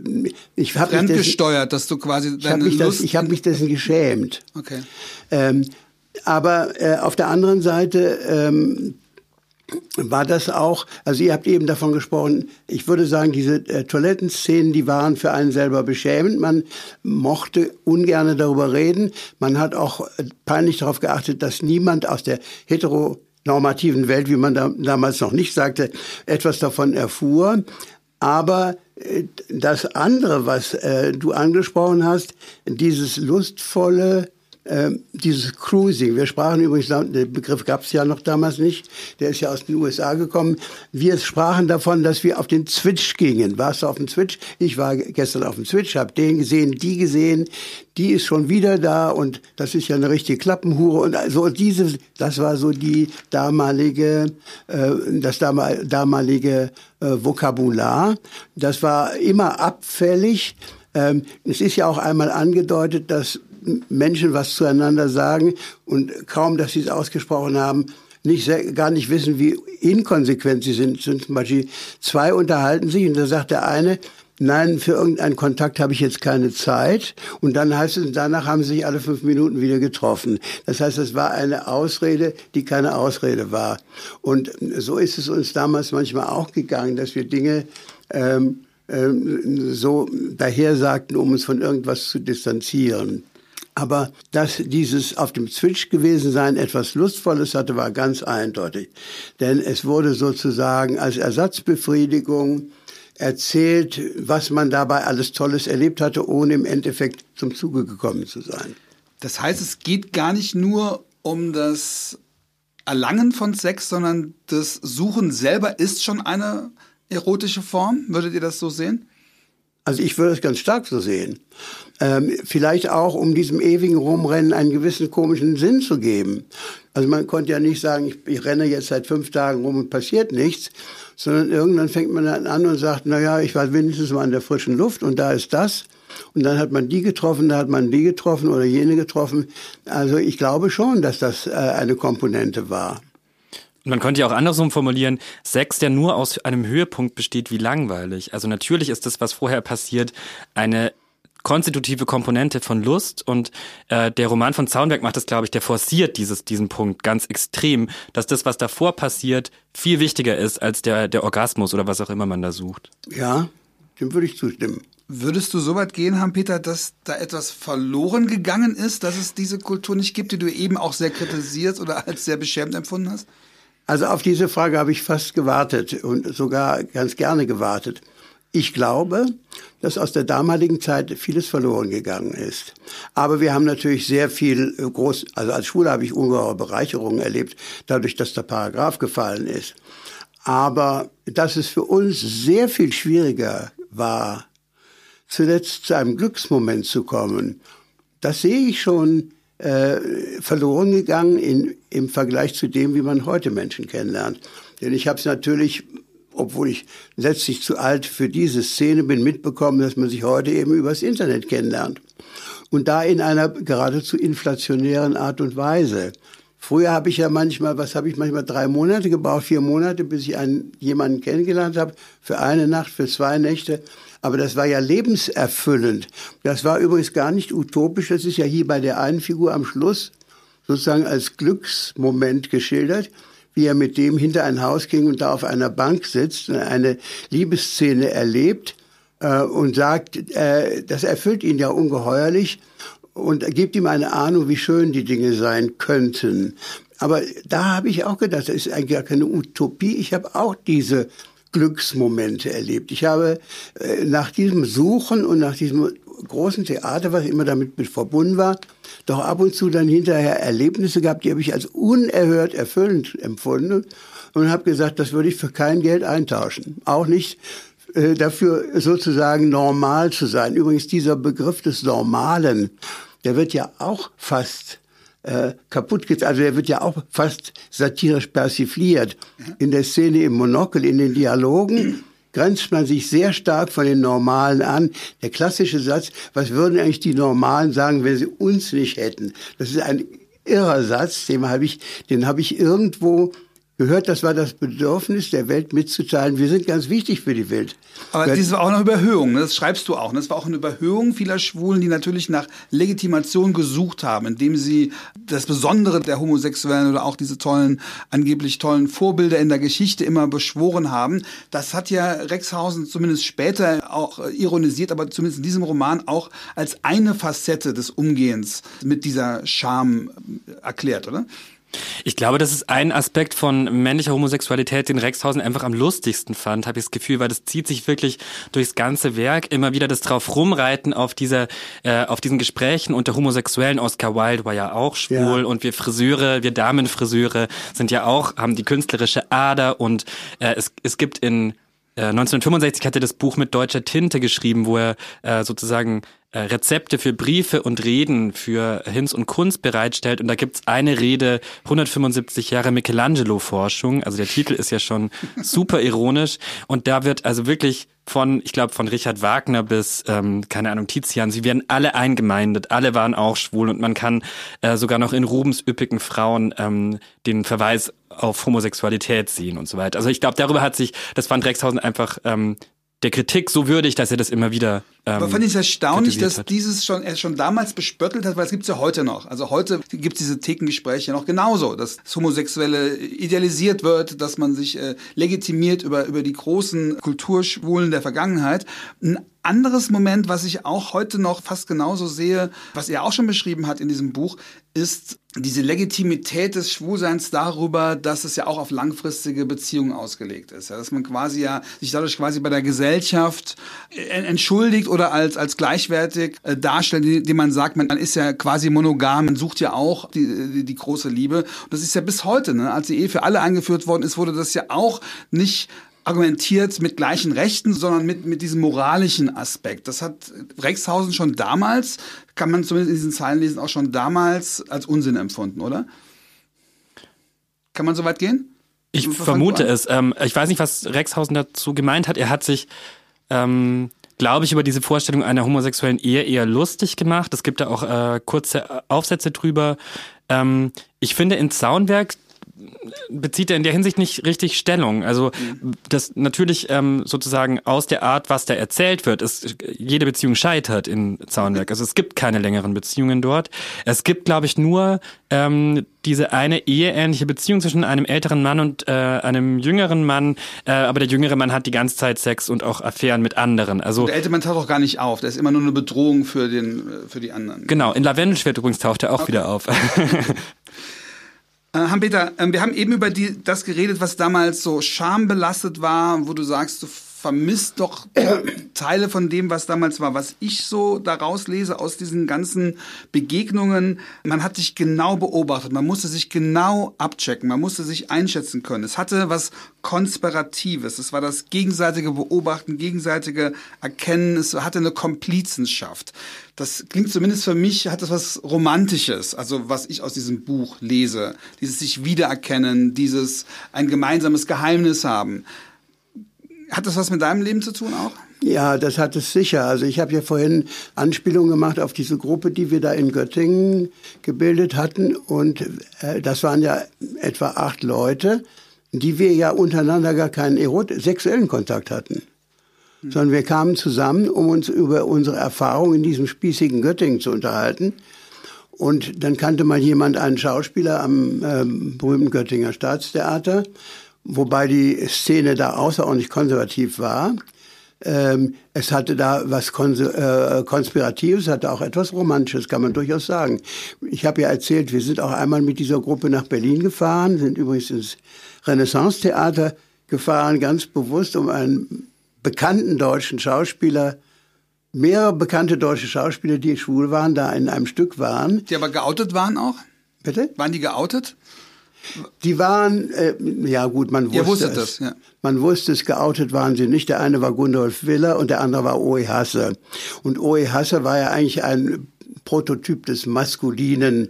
ich habe mich gesteuert, dass du quasi ich habe mich, das, ich hab mich dessen geschämt. Okay. Ähm, aber äh, auf der anderen Seite ähm, war das auch, also ihr habt eben davon gesprochen, ich würde sagen, diese äh, Toilettenszenen, die waren für einen selber beschämend. Man mochte ungern darüber reden. Man hat auch äh, peinlich darauf geachtet, dass niemand aus der heteronormativen Welt, wie man da, damals noch nicht sagte, etwas davon erfuhr. Aber äh, das andere, was äh, du angesprochen hast, dieses lustvolle, ähm, dieses Cruising, wir sprachen übrigens, den Begriff gab es ja noch damals nicht, der ist ja aus den USA gekommen. Wir sprachen davon, dass wir auf den Switch gingen. Warst du auf dem Switch? Ich war gestern auf dem Switch, habe den gesehen, die gesehen, die ist schon wieder da und das ist ja eine richtige Klappenhure und also diese, das war so die damalige, äh, das damalige äh, Vokabular. Das war immer abfällig. Ähm, es ist ja auch einmal angedeutet, dass Menschen was zueinander sagen und kaum, dass sie es ausgesprochen haben, nicht sehr, gar nicht wissen, wie inkonsequent sie sind. Zum Beispiel zwei unterhalten sich und da sagt der eine, nein, für irgendeinen Kontakt habe ich jetzt keine Zeit. Und dann heißt es, danach haben sie sich alle fünf Minuten wieder getroffen. Das heißt, es war eine Ausrede, die keine Ausrede war. Und so ist es uns damals manchmal auch gegangen, dass wir Dinge ähm, ähm, so daher sagten, um uns von irgendwas zu distanzieren. Aber dass dieses auf dem Switch gewesen sein etwas Lustvolles hatte, war ganz eindeutig. Denn es wurde sozusagen als Ersatzbefriedigung erzählt, was man dabei alles Tolles erlebt hatte, ohne im Endeffekt zum Zuge gekommen zu sein. Das heißt, es geht gar nicht nur um das Erlangen von Sex, sondern das Suchen selber ist schon eine erotische Form. Würdet ihr das so sehen? Also ich würde es ganz stark so sehen. Ähm, vielleicht auch, um diesem ewigen Rumrennen einen gewissen komischen Sinn zu geben. Also man konnte ja nicht sagen, ich, ich renne jetzt seit fünf Tagen rum und passiert nichts, sondern irgendwann fängt man dann an und sagt, na ja, ich war wenigstens mal in der frischen Luft und da ist das. Und dann hat man die getroffen, da hat man die getroffen oder jene getroffen. Also ich glaube schon, dass das äh, eine Komponente war. Man könnte ja auch andersrum formulieren, Sex, der nur aus einem Höhepunkt besteht, wie langweilig. Also natürlich ist das, was vorher passiert, eine konstitutive Komponente von Lust und äh, der Roman von Zaunberg macht das, glaube ich, der forciert dieses, diesen Punkt ganz extrem, dass das, was davor passiert, viel wichtiger ist als der, der Orgasmus oder was auch immer man da sucht. Ja, dem würde ich zustimmen. Würdest du so weit gehen haben, Peter, dass da etwas verloren gegangen ist, dass es diese Kultur nicht gibt, die du eben auch sehr kritisiert oder als sehr beschämt empfunden hast? Also auf diese Frage habe ich fast gewartet und sogar ganz gerne gewartet. Ich glaube, dass aus der damaligen Zeit vieles verloren gegangen ist. Aber wir haben natürlich sehr viel äh, groß, also als Schule habe ich ungeheure Bereicherungen erlebt, dadurch, dass der Paragraph gefallen ist. Aber dass es für uns sehr viel schwieriger war, zuletzt zu einem Glücksmoment zu kommen, das sehe ich schon äh, verloren gegangen in, im Vergleich zu dem, wie man heute Menschen kennenlernt. Denn ich habe es natürlich, obwohl ich letztlich zu alt für diese Szene bin, mitbekommen, dass man sich heute eben übers Internet kennenlernt. Und da in einer geradezu inflationären Art und Weise. Früher habe ich ja manchmal, was habe ich manchmal drei Monate gebraucht, vier Monate, bis ich einen jemanden kennengelernt habe, für eine Nacht, für zwei Nächte. Aber das war ja lebenserfüllend. Das war übrigens gar nicht utopisch. Das ist ja hier bei der einen Figur am Schluss sozusagen als Glücksmoment geschildert, wie er mit dem hinter ein Haus ging und da auf einer Bank sitzt und eine Liebesszene erlebt äh, und sagt, äh, das erfüllt ihn ja ungeheuerlich und gibt ihm eine Ahnung, wie schön die Dinge sein könnten. Aber da habe ich auch gedacht, das ist eigentlich gar keine Utopie. Ich habe auch diese Glücksmomente erlebt. Ich habe äh, nach diesem Suchen und nach diesem großen Theater, was immer damit verbunden war, doch ab und zu dann hinterher Erlebnisse gehabt, die habe ich als unerhört erfüllend empfunden und habe gesagt, das würde ich für kein Geld eintauschen. Auch nicht äh, dafür sozusagen normal zu sein. Übrigens dieser Begriff des Normalen, der wird ja auch fast äh, kaputt geht. Also er wird ja auch fast satirisch persifliert. In der Szene im Monokel, in den Dialogen grenzt man sich sehr stark von den Normalen an. Der klassische Satz, was würden eigentlich die Normalen sagen, wenn sie uns nicht hätten? Das ist ein irrer Satz, den habe ich, den habe ich irgendwo gehört, das war das Bedürfnis der Welt mitzuteilen, wir sind ganz wichtig für die Welt. Aber das war auch eine Überhöhung, ne? das schreibst du auch. Ne? Das war auch eine Überhöhung vieler Schwulen, die natürlich nach Legitimation gesucht haben, indem sie das Besondere der Homosexuellen oder auch diese tollen, angeblich tollen Vorbilder in der Geschichte immer beschworen haben. Das hat ja Rexhausen zumindest später auch ironisiert, aber zumindest in diesem Roman auch als eine Facette des Umgehens mit dieser Scham erklärt, oder? Ich glaube, das ist ein Aspekt von männlicher Homosexualität, den Rexhausen einfach am lustigsten fand, habe ich das Gefühl, weil das zieht sich wirklich durchs ganze Werk. Immer wieder das drauf rumreiten auf dieser, äh, auf diesen Gesprächen unter Homosexuellen. Oscar Wilde war ja auch schwul ja. und wir Friseure, wir Damenfriseure sind ja auch, haben die künstlerische Ader und äh, es, es gibt in 1965 äh, hat er das Buch mit deutscher Tinte geschrieben, wo er äh, sozusagen Rezepte für Briefe und Reden für Hinz und Kunst bereitstellt. Und da gibt's eine Rede, 175 Jahre Michelangelo-Forschung. Also der Titel ist ja schon super ironisch. Und da wird also wirklich von, ich glaube, von Richard Wagner bis, ähm, keine Ahnung, Tizian, sie werden alle eingemeindet, alle waren auch schwul und man kann äh, sogar noch in Rubens üppigen Frauen ähm, den Verweis auf Homosexualität sehen und so weiter. Also ich glaube, darüber hat sich, das fand Rexhausen einfach ähm, der Kritik so würdig, dass er das immer wieder. Ähm, Aber fand ich es erstaunlich, dass hat. dieses schon er schon damals bespöttelt hat, weil es gibt's ja heute noch. Also heute gibt's diese Thekengespräche noch genauso, dass das Homosexuelle idealisiert wird, dass man sich äh, legitimiert über über die großen Kulturschwulen der Vergangenheit. Ein anderes Moment, was ich auch heute noch fast genauso sehe, was er auch schon beschrieben hat in diesem Buch, ist diese Legitimität des Schwulseins darüber, dass es ja auch auf langfristige Beziehungen ausgelegt ist. Dass man quasi ja sich dadurch quasi bei der Gesellschaft entschuldigt oder als, als gleichwertig äh, darstellt, indem man sagt, man, man ist ja quasi monogam, man sucht ja auch die, die, die große Liebe. Und das ist ja bis heute, ne? als die Ehe für alle eingeführt worden ist, wurde das ja auch nicht argumentiert mit gleichen Rechten, sondern mit, mit diesem moralischen Aspekt. Das hat Rexhausen schon damals, kann man zumindest in diesen Zeilen lesen, auch schon damals als Unsinn empfunden, oder? Kann man so weit gehen? Ich vermute es. Ähm, ich weiß nicht, was Rexhausen dazu gemeint hat. Er hat sich, ähm, glaube ich, über diese Vorstellung einer homosexuellen Ehe eher lustig gemacht. Es gibt da auch äh, kurze Aufsätze drüber. Ähm, ich finde, in Zaunwerk bezieht er in der Hinsicht nicht richtig Stellung. Also das natürlich ähm, sozusagen aus der Art, was da erzählt wird, ist jede Beziehung scheitert in Zaunwerk. Also es gibt keine längeren Beziehungen dort. Es gibt, glaube ich, nur ähm, diese eine eheähnliche Beziehung zwischen einem älteren Mann und äh, einem jüngeren Mann. Äh, aber der jüngere Mann hat die ganze Zeit Sex und auch Affären mit anderen. Also und der ältere Mann taucht auch gar nicht auf. Der ist immer nur eine Bedrohung für den für die anderen. Genau. In Lavendelschwert übrigens taucht er auch okay. wieder auf. Hans-Peter, äh, wir haben eben über die, das geredet, was damals so schambelastet war, wo du sagst, vermisst doch Teile von dem, was damals war. Was ich so daraus lese aus diesen ganzen Begegnungen, man hat sich genau beobachtet, man musste sich genau abchecken, man musste sich einschätzen können. Es hatte was Konspiratives, es war das gegenseitige Beobachten, gegenseitige Erkennen, es hatte eine Komplizenschaft. Das klingt zumindest für mich, hat das was Romantisches, also was ich aus diesem Buch lese. Dieses sich wiedererkennen, dieses ein gemeinsames Geheimnis haben. Hat das was mit deinem Leben zu tun auch? Ja, das hat es sicher. Also ich habe ja vorhin Anspielung gemacht auf diese Gruppe, die wir da in Göttingen gebildet hatten. Und äh, das waren ja etwa acht Leute, die wir ja untereinander gar keinen Erot sexuellen Kontakt hatten. Mhm. Sondern wir kamen zusammen, um uns über unsere Erfahrungen in diesem spießigen Göttingen zu unterhalten. Und dann kannte mal jemand einen Schauspieler am ähm, berühmten Göttinger Staatstheater wobei die Szene da außerordentlich konservativ war. Ähm, es hatte da was Kons äh, Konspiratives, hatte auch etwas Romantisches, kann man durchaus sagen. Ich habe ja erzählt, wir sind auch einmal mit dieser Gruppe nach Berlin gefahren, sind übrigens ins Renaissance-Theater gefahren, ganz bewusst, um einen bekannten deutschen Schauspieler mehrere bekannte deutsche Schauspieler, die schwul waren, da in einem Stück waren. Die aber geoutet waren auch? Bitte? Waren die geoutet? Die waren, äh, ja gut, man wusste, wusste es. Das, ja. Man wusste es, geoutet waren sie nicht. Der eine war Gundolf Willer und der andere war Oe Hasse. Und Oe Hasse war ja eigentlich ein Prototyp des maskulinen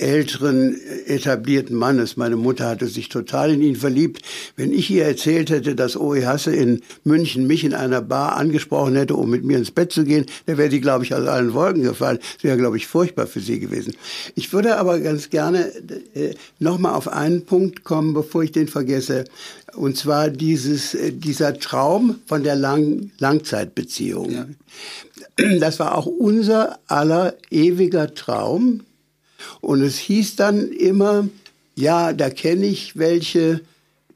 älteren, etablierten Mannes. Meine Mutter hatte sich total in ihn verliebt. Wenn ich ihr erzählt hätte, dass Oe Hasse in München mich in einer Bar angesprochen hätte, um mit mir ins Bett zu gehen, dann wäre sie, glaube ich, aus allen Wolken gefallen. Das wäre, glaube ich, furchtbar für sie gewesen. Ich würde aber ganz gerne äh, nochmal auf einen Punkt kommen, bevor ich den vergesse. Und zwar dieses, äh, dieser Traum von der Lang Langzeitbeziehung. Ja. Das war auch unser aller ewiger Traum und es hieß dann immer, ja, da kenne ich welche,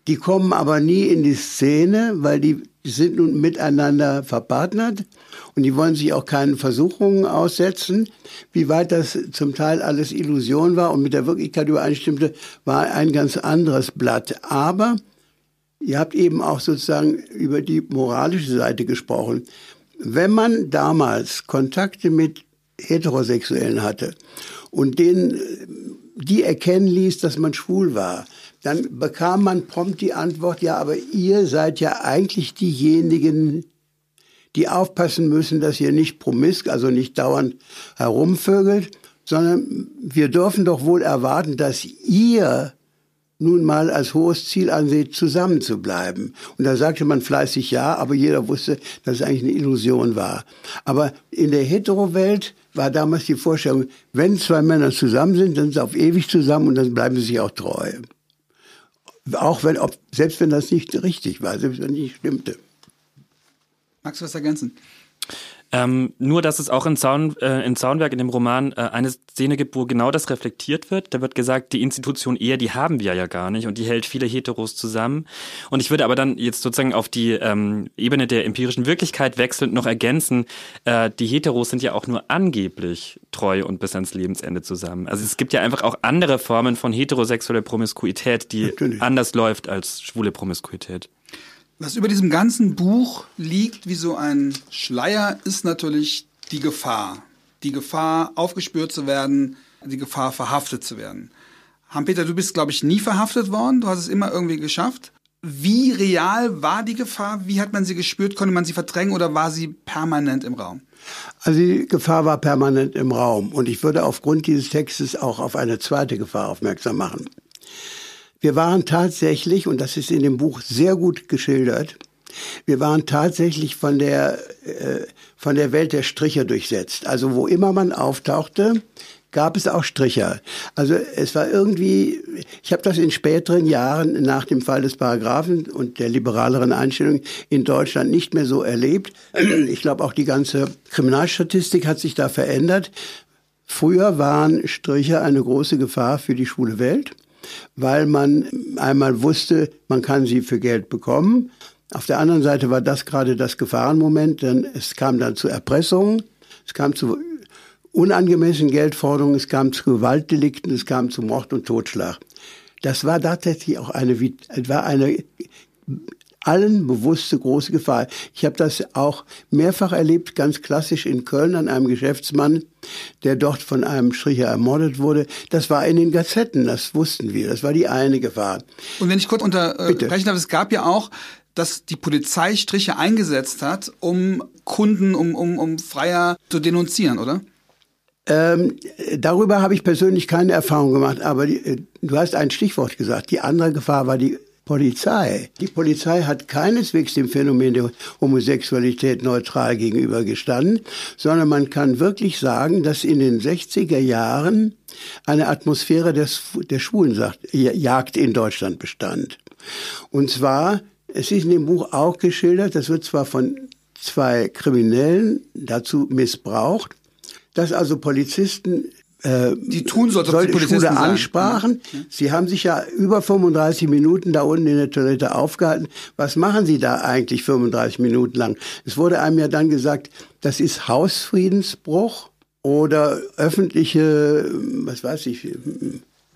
die kommen aber nie in die Szene, weil die, sind nun miteinander verpartnert und die wollen sich auch keinen Versuchungen aussetzen. Wie weit das zum Teil alles Illusion war und mit der Wirklichkeit übereinstimmte, war ein ganz anderes Blatt. Aber ihr habt eben auch sozusagen über die moralische Seite gesprochen. Wenn man damals Kontakte mit Heterosexuellen hatte und denen, die erkennen ließ, dass man schwul war, dann bekam man prompt die Antwort, ja, aber ihr seid ja eigentlich diejenigen, die aufpassen müssen, dass ihr nicht promisk, also nicht dauernd herumvögelt, sondern wir dürfen doch wohl erwarten, dass ihr nun mal als hohes Ziel ansieht, zusammen zu bleiben. Und da sagte man fleißig ja, aber jeder wusste, dass es eigentlich eine Illusion war. Aber in der Hetero-Welt war damals die Vorstellung, wenn zwei Männer zusammen sind, dann sind sie auf ewig zusammen und dann bleiben sie sich auch treu. Auch wenn, ob, selbst wenn das nicht richtig war, selbst wenn nicht stimmte. Magst du was ergänzen? Ähm, nur, dass es auch in, Zaun, äh, in Zaunwerk, in dem Roman, äh, eine Szene gibt, wo genau das reflektiert wird. Da wird gesagt, die Institution Ehe, die haben wir ja gar nicht und die hält viele Heteros zusammen. Und ich würde aber dann jetzt sozusagen auf die ähm, Ebene der empirischen Wirklichkeit wechselnd noch ergänzen, äh, die Heteros sind ja auch nur angeblich treu und bis ans Lebensende zusammen. Also es gibt ja einfach auch andere Formen von heterosexueller Promiskuität, die Natürlich. anders läuft als schwule Promiskuität. Was über diesem ganzen Buch liegt wie so ein Schleier, ist natürlich die Gefahr. Die Gefahr, aufgespürt zu werden, die Gefahr, verhaftet zu werden. Han-Peter, du bist, glaube ich, nie verhaftet worden. Du hast es immer irgendwie geschafft. Wie real war die Gefahr? Wie hat man sie gespürt? Konnte man sie verdrängen oder war sie permanent im Raum? Also die Gefahr war permanent im Raum. Und ich würde aufgrund dieses Textes auch auf eine zweite Gefahr aufmerksam machen. Wir waren tatsächlich, und das ist in dem Buch sehr gut geschildert, wir waren tatsächlich von der, äh, von der Welt der Stricher durchsetzt. Also wo immer man auftauchte, gab es auch Stricher. Also es war irgendwie, ich habe das in späteren Jahren nach dem Fall des Paragraphen und der liberaleren Einstellung in Deutschland nicht mehr so erlebt. Ich glaube auch die ganze Kriminalstatistik hat sich da verändert. Früher waren Stricher eine große Gefahr für die schwule Welt weil man einmal wusste, man kann sie für Geld bekommen. Auf der anderen Seite war das gerade das Gefahrenmoment, denn es kam dann zu Erpressungen, es kam zu unangemessenen Geldforderungen, es kam zu Gewaltdelikten, es kam zu Mord und Totschlag. Das war tatsächlich auch eine, war eine allen bewusste große Gefahr. Ich habe das auch mehrfach erlebt, ganz klassisch in Köln an einem Geschäftsmann, der dort von einem Stricher ermordet wurde. Das war in den Gazetten, das wussten wir. Das war die eine Gefahr. Und wenn ich kurz unterbrechen darf, es gab ja auch dass die Polizei Striche eingesetzt hat, um Kunden, um, um, um Freier zu denunzieren, oder? Ähm, darüber habe ich persönlich keine Erfahrung gemacht, aber die, äh, du hast ein Stichwort gesagt. Die andere Gefahr war die Polizei. Die Polizei hat keineswegs dem Phänomen der Homosexualität neutral gegenübergestanden, sondern man kann wirklich sagen, dass in den 60er Jahren eine Atmosphäre des, der Schwulenjagd in Deutschland bestand. Und zwar, es ist in dem Buch auch geschildert, das wird zwar von zwei Kriminellen dazu missbraucht, dass also Polizisten äh, die tun so, als ob die Polizisten Schule ansprachen. Ja. Sie haben sich ja über 35 Minuten da unten in der Toilette aufgehalten. Was machen Sie da eigentlich 35 Minuten lang? Es wurde einem ja dann gesagt, das ist Hausfriedensbruch oder öffentliche, was weiß ich,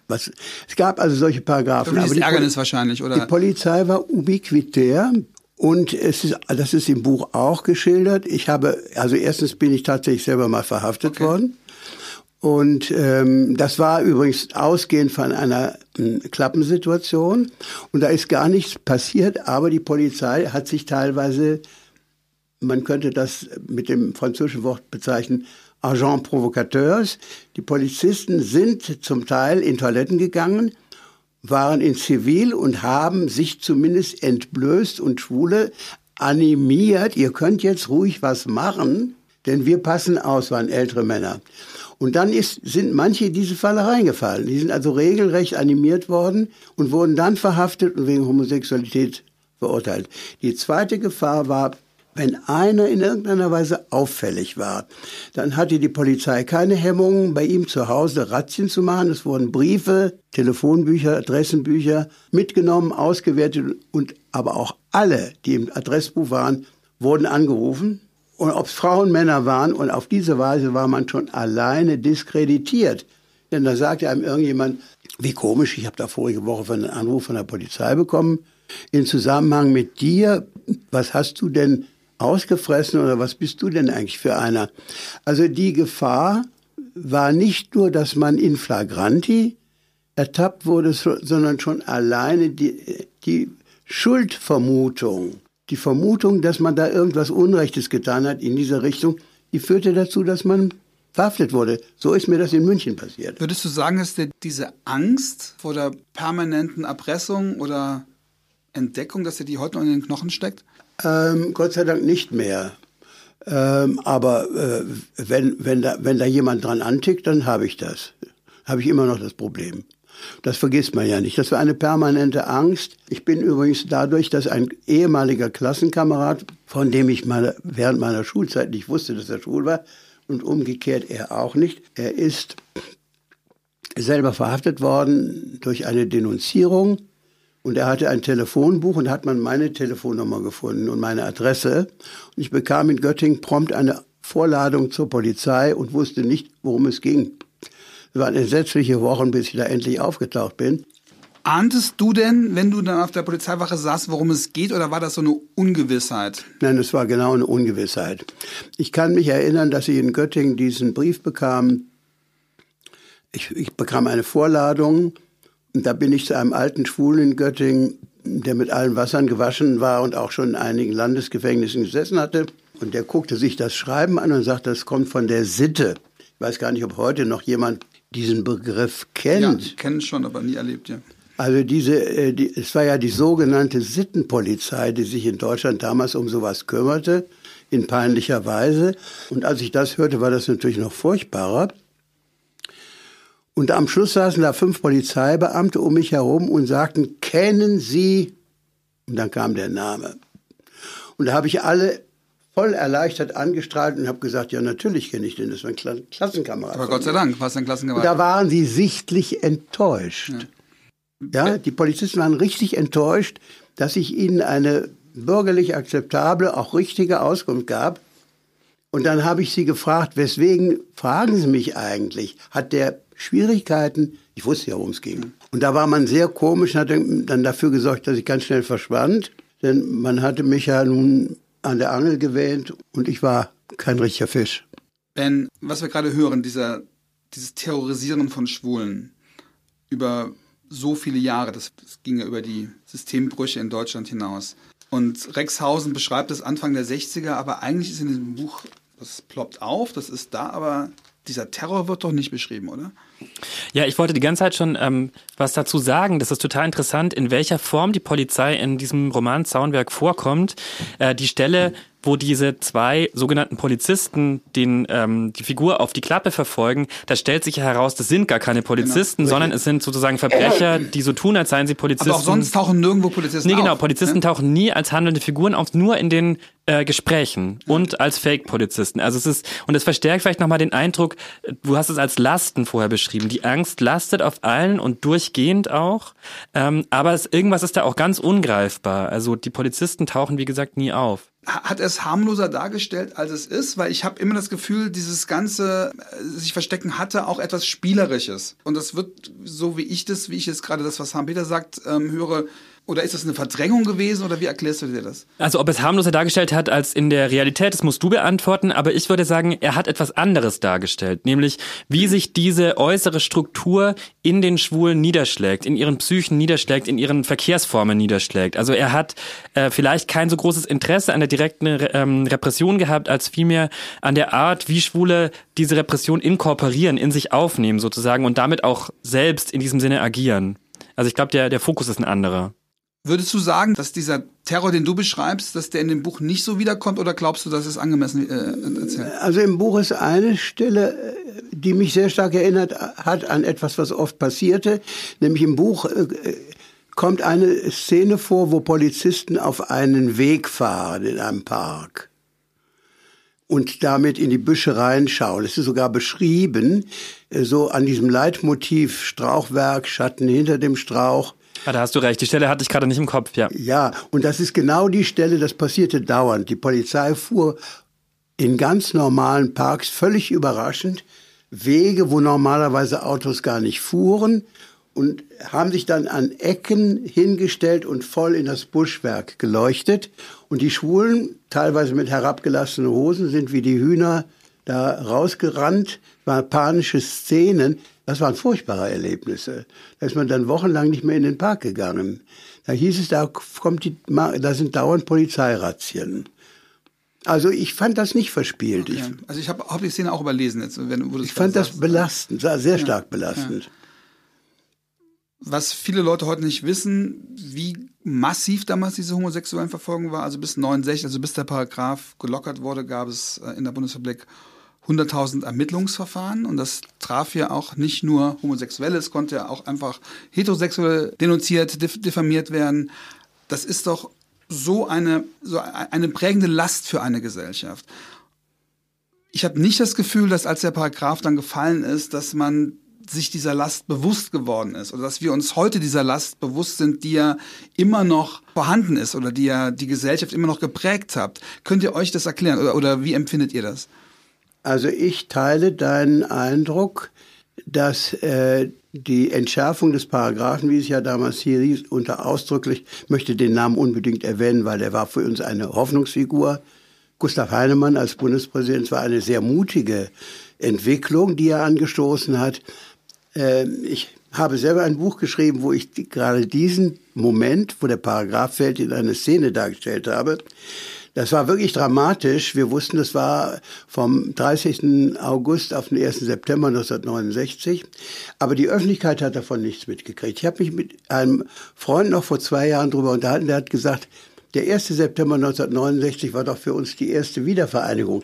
was, es gab also solche Paragraphen. Aber die, Ärgernis wahrscheinlich, oder? Die Polizei war ubiquitär. Und es ist, das ist im Buch auch geschildert. Ich habe, also erstens bin ich tatsächlich selber mal verhaftet okay. worden. Und ähm, das war übrigens ausgehend von einer äh, Klappensituation. Und da ist gar nichts passiert, aber die Polizei hat sich teilweise, man könnte das mit dem französischen Wort bezeichnen, Agent Provocateurs. Die Polizisten sind zum Teil in Toiletten gegangen, waren in Zivil und haben sich zumindest entblößt und Schwule animiert, ihr könnt jetzt ruhig was machen, denn wir passen aus, waren ältere Männer. Und dann ist, sind manche in diese Falle reingefallen. Die sind also regelrecht animiert worden und wurden dann verhaftet und wegen Homosexualität verurteilt. Die zweite Gefahr war, wenn einer in irgendeiner Weise auffällig war, dann hatte die Polizei keine Hemmungen, bei ihm zu Hause Razzien zu machen. Es wurden Briefe, Telefonbücher, Adressenbücher mitgenommen, ausgewertet und aber auch alle, die im Adressbuch waren, wurden angerufen. Und ob es Frauen, Männer waren und auf diese Weise war man schon alleine diskreditiert. Denn da sagte einem irgendjemand, wie komisch, ich habe da vorige Woche einen Anruf von der Polizei bekommen, in Zusammenhang mit dir, was hast du denn ausgefressen oder was bist du denn eigentlich für einer? Also die Gefahr war nicht nur, dass man in flagranti ertappt wurde, sondern schon alleine die, die Schuldvermutung, die Vermutung, dass man da irgendwas Unrechtes getan hat in dieser Richtung, die führte dazu, dass man verhaftet wurde. So ist mir das in München passiert. Würdest du sagen, dass dir diese Angst vor der permanenten Erpressung oder Entdeckung, dass dir die heute noch in den Knochen steckt? Ähm, Gott sei Dank nicht mehr. Ähm, aber äh, wenn, wenn, da, wenn da jemand dran antickt, dann habe ich das. Habe ich immer noch das Problem. Das vergisst man ja nicht. Das war eine permanente Angst. Ich bin übrigens dadurch, dass ein ehemaliger Klassenkamerad, von dem ich meine, während meiner Schulzeit nicht wusste, dass er schwul war, und umgekehrt er auch nicht, er ist selber verhaftet worden durch eine Denunzierung und er hatte ein Telefonbuch und hat man meine Telefonnummer gefunden und meine Adresse. Und ich bekam in Göttingen prompt eine Vorladung zur Polizei und wusste nicht, worum es ging. Es waren entsetzliche Wochen, bis ich da endlich aufgetaucht bin. Ahntest du denn, wenn du dann auf der Polizeiwache saßt, worum es geht, oder war das so eine Ungewissheit? Nein, es war genau eine Ungewissheit. Ich kann mich erinnern, dass ich in Göttingen diesen Brief bekam. Ich, ich bekam eine Vorladung und da bin ich zu einem alten Schwulen in Göttingen, der mit allen Wassern gewaschen war und auch schon in einigen Landesgefängnissen gesessen hatte. Und der guckte sich das Schreiben an und sagte, das kommt von der Sitte. Ich weiß gar nicht, ob heute noch jemand diesen Begriff kennt. Ja, ich kenne schon, aber nie erlebt, ja. Also diese, äh, die, es war ja die sogenannte Sittenpolizei, die sich in Deutschland damals um sowas kümmerte, in peinlicher Weise. Und als ich das hörte, war das natürlich noch furchtbarer. Und am Schluss saßen da fünf Polizeibeamte um mich herum und sagten, kennen Sie? Und dann kam der Name. Und da habe ich alle voll erleichtert angestrahlt und habe gesagt, ja, natürlich kenne ich den, das war ein Klassenkamerad. Aber Gott sei Dank, war es ein Klassenkamerad. Da waren sie sichtlich enttäuscht. Ja. ja, die Polizisten waren richtig enttäuscht, dass ich ihnen eine bürgerlich akzeptable, auch richtige Auskunft gab. Und dann habe ich sie gefragt, weswegen fragen Sie mich eigentlich? Hat der Schwierigkeiten. Ich wusste ja, worum es ging. Und da war man sehr komisch und hat dann dafür gesorgt, dass ich ganz schnell verschwand. Denn man hatte mich ja nun an der Angel gewähnt und ich war kein richtiger Fisch. Ben, was wir gerade hören, dieser, dieses Terrorisieren von Schwulen über so viele Jahre, das, das ging ja über die Systembrüche in Deutschland hinaus. Und Rexhausen beschreibt es Anfang der 60er, aber eigentlich ist in diesem Buch, das ploppt auf, das ist da, aber dieser Terror wird doch nicht beschrieben, oder? Ja, ich wollte die ganze Zeit schon ähm, was dazu sagen. Das ist total interessant, in welcher Form die Polizei in diesem Roman Zaunwerk vorkommt. Äh, die Stelle, wo diese zwei sogenannten Polizisten den, ähm, die Figur auf die Klappe verfolgen, da stellt sich heraus, das sind gar keine Polizisten, genau. sondern es sind sozusagen Verbrecher, die so tun, als seien sie Polizisten. Aber auch sonst tauchen nirgendwo Polizisten auf. Nee, genau, auf, Polizisten ne? tauchen nie als handelnde Figuren auf, nur in den äh, Gesprächen und als Fake-Polizisten. Also es ist, und es verstärkt vielleicht nochmal den Eindruck, du hast es als Lasten vorher beschrieben. Die Angst lastet auf allen und durchgehend auch. Ähm, aber es, irgendwas ist da auch ganz ungreifbar. Also die Polizisten tauchen, wie gesagt, nie auf hat es harmloser dargestellt, als es ist, weil ich habe immer das Gefühl, dieses ganze äh, sich verstecken hatte auch etwas Spielerisches. Und das wird, so wie ich das, wie ich jetzt gerade das, was Hans-Peter sagt, ähm, höre, Oder ist das eine Verdrängung gewesen oder wie erklärst du dir das? Also ob es harmloser dargestellt hat als in der Realität, das musst du beantworten, aber ich würde sagen, er hat etwas anderes dargestellt, nämlich wie sich diese äußere Struktur in den Schwulen niederschlägt, in ihren Psychen niederschlägt, in ihren Verkehrsformen niederschlägt. Also er hat äh, vielleicht kein so großes Interesse an der direkten ähm, Repression gehabt, als vielmehr an der Art, wie Schwule diese Repression inkorporieren, in sich aufnehmen sozusagen und damit auch selbst in diesem Sinne agieren. Also ich glaube, der, der Fokus ist ein anderer. Würdest du sagen, dass dieser Terror, den du beschreibst, dass der in dem Buch nicht so wiederkommt oder glaubst du, dass es angemessen äh, erzählt? Also im Buch ist eine Stelle, die mich sehr stark erinnert hat an etwas, was oft passierte. Nämlich im Buch äh, kommt eine Szene vor, wo Polizisten auf einen Weg fahren in einem Park und damit in die Büsche reinschauen. Es ist sogar beschrieben, äh, so an diesem Leitmotiv Strauchwerk, Schatten hinter dem Strauch. Ja, da hast du recht. Die Stelle hatte ich gerade nicht im Kopf, ja. Ja, und das ist genau die Stelle, das passierte dauernd. Die Polizei fuhr in ganz normalen Parks völlig überraschend Wege, wo normalerweise Autos gar nicht fuhren und haben sich dann an Ecken hingestellt und voll in das Buschwerk geleuchtet. Und die Schwulen, teilweise mit herabgelassenen Hosen, sind wie die Hühner da rausgerannt, waren panische Szenen. Das waren furchtbare Erlebnisse. Da ist man dann wochenlang nicht mehr in den Park gegangen. Da hieß es, da kommt die, da sind dauernd Polizeirazzien. Also ich fand das nicht verspielt. Okay. also ich habe hab die Szene auch überlesen jetzt. Wenn, ich fand das sagst. belastend, sehr stark belastend. Ja. Was viele Leute heute nicht wissen, wie massiv damals diese homosexuellen Verfolgung war. Also bis 69, also bis der Paragraph gelockert wurde, gab es äh, in der Bundesrepublik 100.000 Ermittlungsverfahren und das traf ja auch nicht nur Homosexuelle, es konnte ja auch einfach heterosexuell denunziert, diffamiert werden. Das ist doch so eine, so eine prägende Last für eine Gesellschaft. Ich habe nicht das Gefühl, dass als der Paragraph dann gefallen ist, dass man sich dieser Last bewusst geworden ist oder dass wir uns heute dieser Last bewusst sind, die ja immer noch vorhanden ist oder die ja die Gesellschaft immer noch geprägt hat. Könnt ihr euch das erklären oder, oder wie empfindet ihr das? Also ich teile deinen Eindruck, dass äh, die Entschärfung des Paragraphen, wie es ja damals hier hieß, unter ausdrücklich, möchte den Namen unbedingt erwähnen, weil er war für uns eine Hoffnungsfigur. Gustav Heinemann als Bundespräsident war eine sehr mutige Entwicklung, die er angestoßen hat. Äh, ich habe selber ein Buch geschrieben, wo ich gerade diesen Moment, wo der Paragraph fällt, in eine Szene dargestellt habe. Das war wirklich dramatisch. Wir wussten, das war vom 30. August auf den 1. September 1969. Aber die Öffentlichkeit hat davon nichts mitgekriegt. Ich habe mich mit einem Freund noch vor zwei Jahren darüber unterhalten, der hat gesagt, der 1. September 1969 war doch für uns die erste Wiedervereinigung,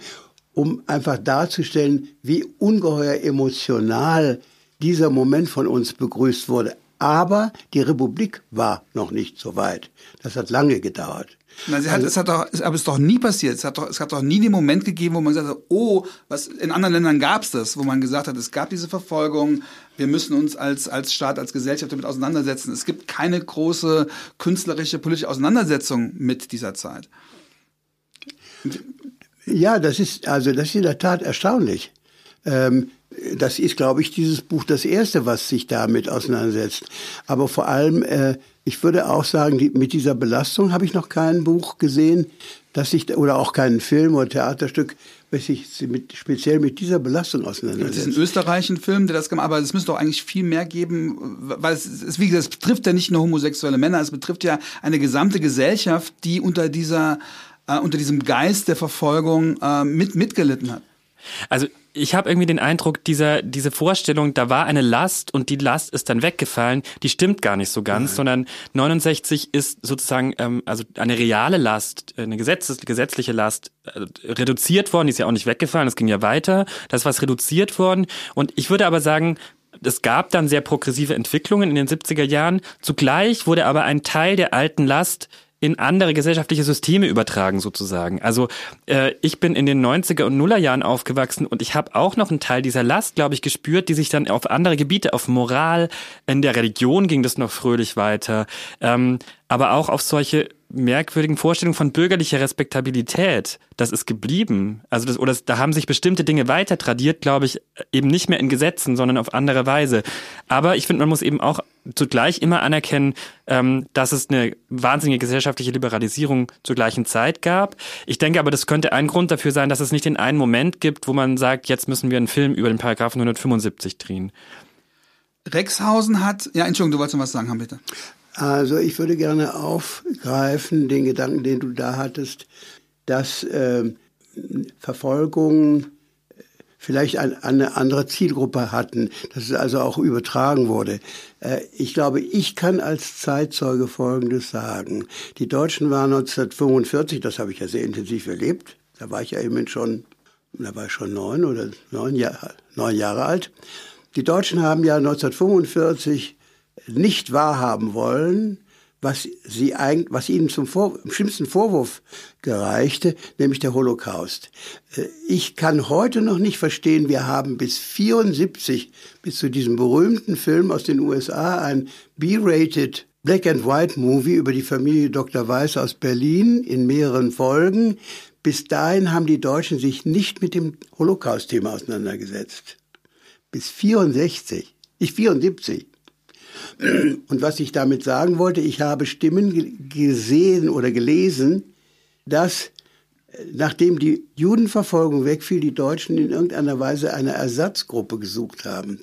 um einfach darzustellen, wie ungeheuer emotional dieser Moment von uns begrüßt wurde. Aber die Republik war noch nicht so weit. Das hat lange gedauert. Na, sie hat, also, es hat doch, aber es ist doch nie passiert. Es hat doch, es hat doch nie den Moment gegeben, wo man gesagt hat, oh, was in anderen Ländern gab es das, wo man gesagt hat, es gab diese Verfolgung, wir müssen uns als, als Staat, als Gesellschaft damit auseinandersetzen. Es gibt keine große künstlerische, politische Auseinandersetzung mit dieser Zeit. Ja, das ist, also das ist in der Tat erstaunlich. Ähm, das ist, glaube ich, dieses Buch das erste, was sich damit auseinandersetzt. Aber vor allem, äh, ich würde auch sagen, die, mit dieser Belastung habe ich noch kein Buch gesehen, dass sich oder auch keinen Film oder Theaterstück, was sich mit, speziell mit dieser Belastung auseinandersetzt. Es ist ein österreichischen Film, der das gemacht, aber es müsste doch eigentlich viel mehr geben, weil es, es wie gesagt, es betrifft ja nicht nur homosexuelle Männer, es betrifft ja eine gesamte Gesellschaft, die unter dieser äh, unter diesem Geist der Verfolgung äh, mit mitgelitten hat. Also ich habe irgendwie den Eindruck, dieser, diese Vorstellung, da war eine Last und die Last ist dann weggefallen, die stimmt gar nicht so ganz, Nein. sondern 69 ist sozusagen ähm, also eine reale Last, eine Gesetzes, gesetzliche Last äh, reduziert worden, die ist ja auch nicht weggefallen, das ging ja weiter, das ist was reduziert worden und ich würde aber sagen, es gab dann sehr progressive Entwicklungen in den 70er Jahren. Zugleich wurde aber ein Teil der alten Last in andere gesellschaftliche Systeme übertragen sozusagen. Also äh, ich bin in den 90er und Nuller Jahren aufgewachsen und ich habe auch noch einen Teil dieser Last, glaube ich, gespürt, die sich dann auf andere Gebiete, auf Moral, in der Religion ging das noch fröhlich weiter, ähm, aber auch auf solche merkwürdigen Vorstellung von bürgerlicher Respektabilität. Das ist geblieben. Also das, oder da haben sich bestimmte Dinge weiter tradiert, glaube ich, eben nicht mehr in Gesetzen, sondern auf andere Weise. Aber ich finde, man muss eben auch zugleich immer anerkennen, ähm, dass es eine wahnsinnige gesellschaftliche Liberalisierung zur gleichen Zeit gab. Ich denke aber, das könnte ein Grund dafür sein, dass es nicht den einen Moment gibt, wo man sagt, jetzt müssen wir einen Film über den Paragraphen 175 drehen. Rexhausen hat, ja, Entschuldigung, du wolltest noch was sagen, haben bitte. Also ich würde gerne aufgreifen den Gedanken, den du da hattest, dass äh, Verfolgung vielleicht ein, eine andere Zielgruppe hatten, dass es also auch übertragen wurde. Äh, ich glaube, ich kann als Zeitzeuge Folgendes sagen. Die Deutschen waren 1945, das habe ich ja sehr intensiv erlebt, da war ich ja eben schon, da war ich schon neun oder neun, Jahr, neun Jahre alt. Die Deutschen haben ja 1945 nicht wahrhaben wollen, was, sie was ihnen zum Vor schlimmsten Vorwurf gereichte, nämlich der Holocaust. Äh, ich kann heute noch nicht verstehen, wir haben bis 74, bis zu diesem berühmten Film aus den USA, ein B-rated Black and White Movie über die Familie Dr. Weiß aus Berlin in mehreren Folgen. Bis dahin haben die Deutschen sich nicht mit dem Holocaust-Thema auseinandergesetzt. Bis 64, ich 74. Und was ich damit sagen wollte, ich habe Stimmen gesehen oder gelesen, dass äh, nachdem die Judenverfolgung wegfiel, die Deutschen in irgendeiner Weise eine Ersatzgruppe gesucht haben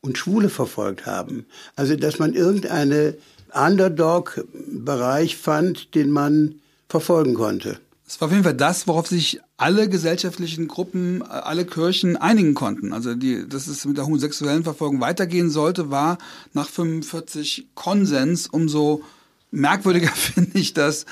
und Schwule verfolgt haben. Also dass man irgendeine Underdog-Bereich fand, den man verfolgen konnte. Es war auf jeden Fall das, worauf sich alle gesellschaftlichen Gruppen, alle Kirchen einigen konnten. Also die, dass es mit der homosexuellen Verfolgung weitergehen sollte, war nach 45 Konsens. Umso merkwürdiger finde ich das,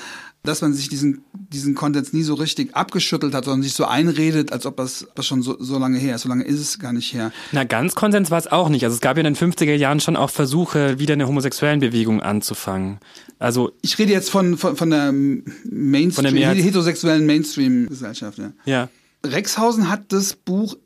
dass man sich diesen, diesen Konsens nie so richtig abgeschüttelt hat, sondern sich so einredet, als ob das, das schon so, so lange her ist. So lange ist es gar nicht her. Na, ganz Konsens war es auch nicht. Also es gab ja in den 50er Jahren schon auch Versuche, wieder eine homosexuellen Bewegung anzufangen. Also ich rede jetzt von, von, von der Mainstream, von der heterosexuellen Mainstream-Gesellschaft. Ja. ja. Rexhausen hat das Buch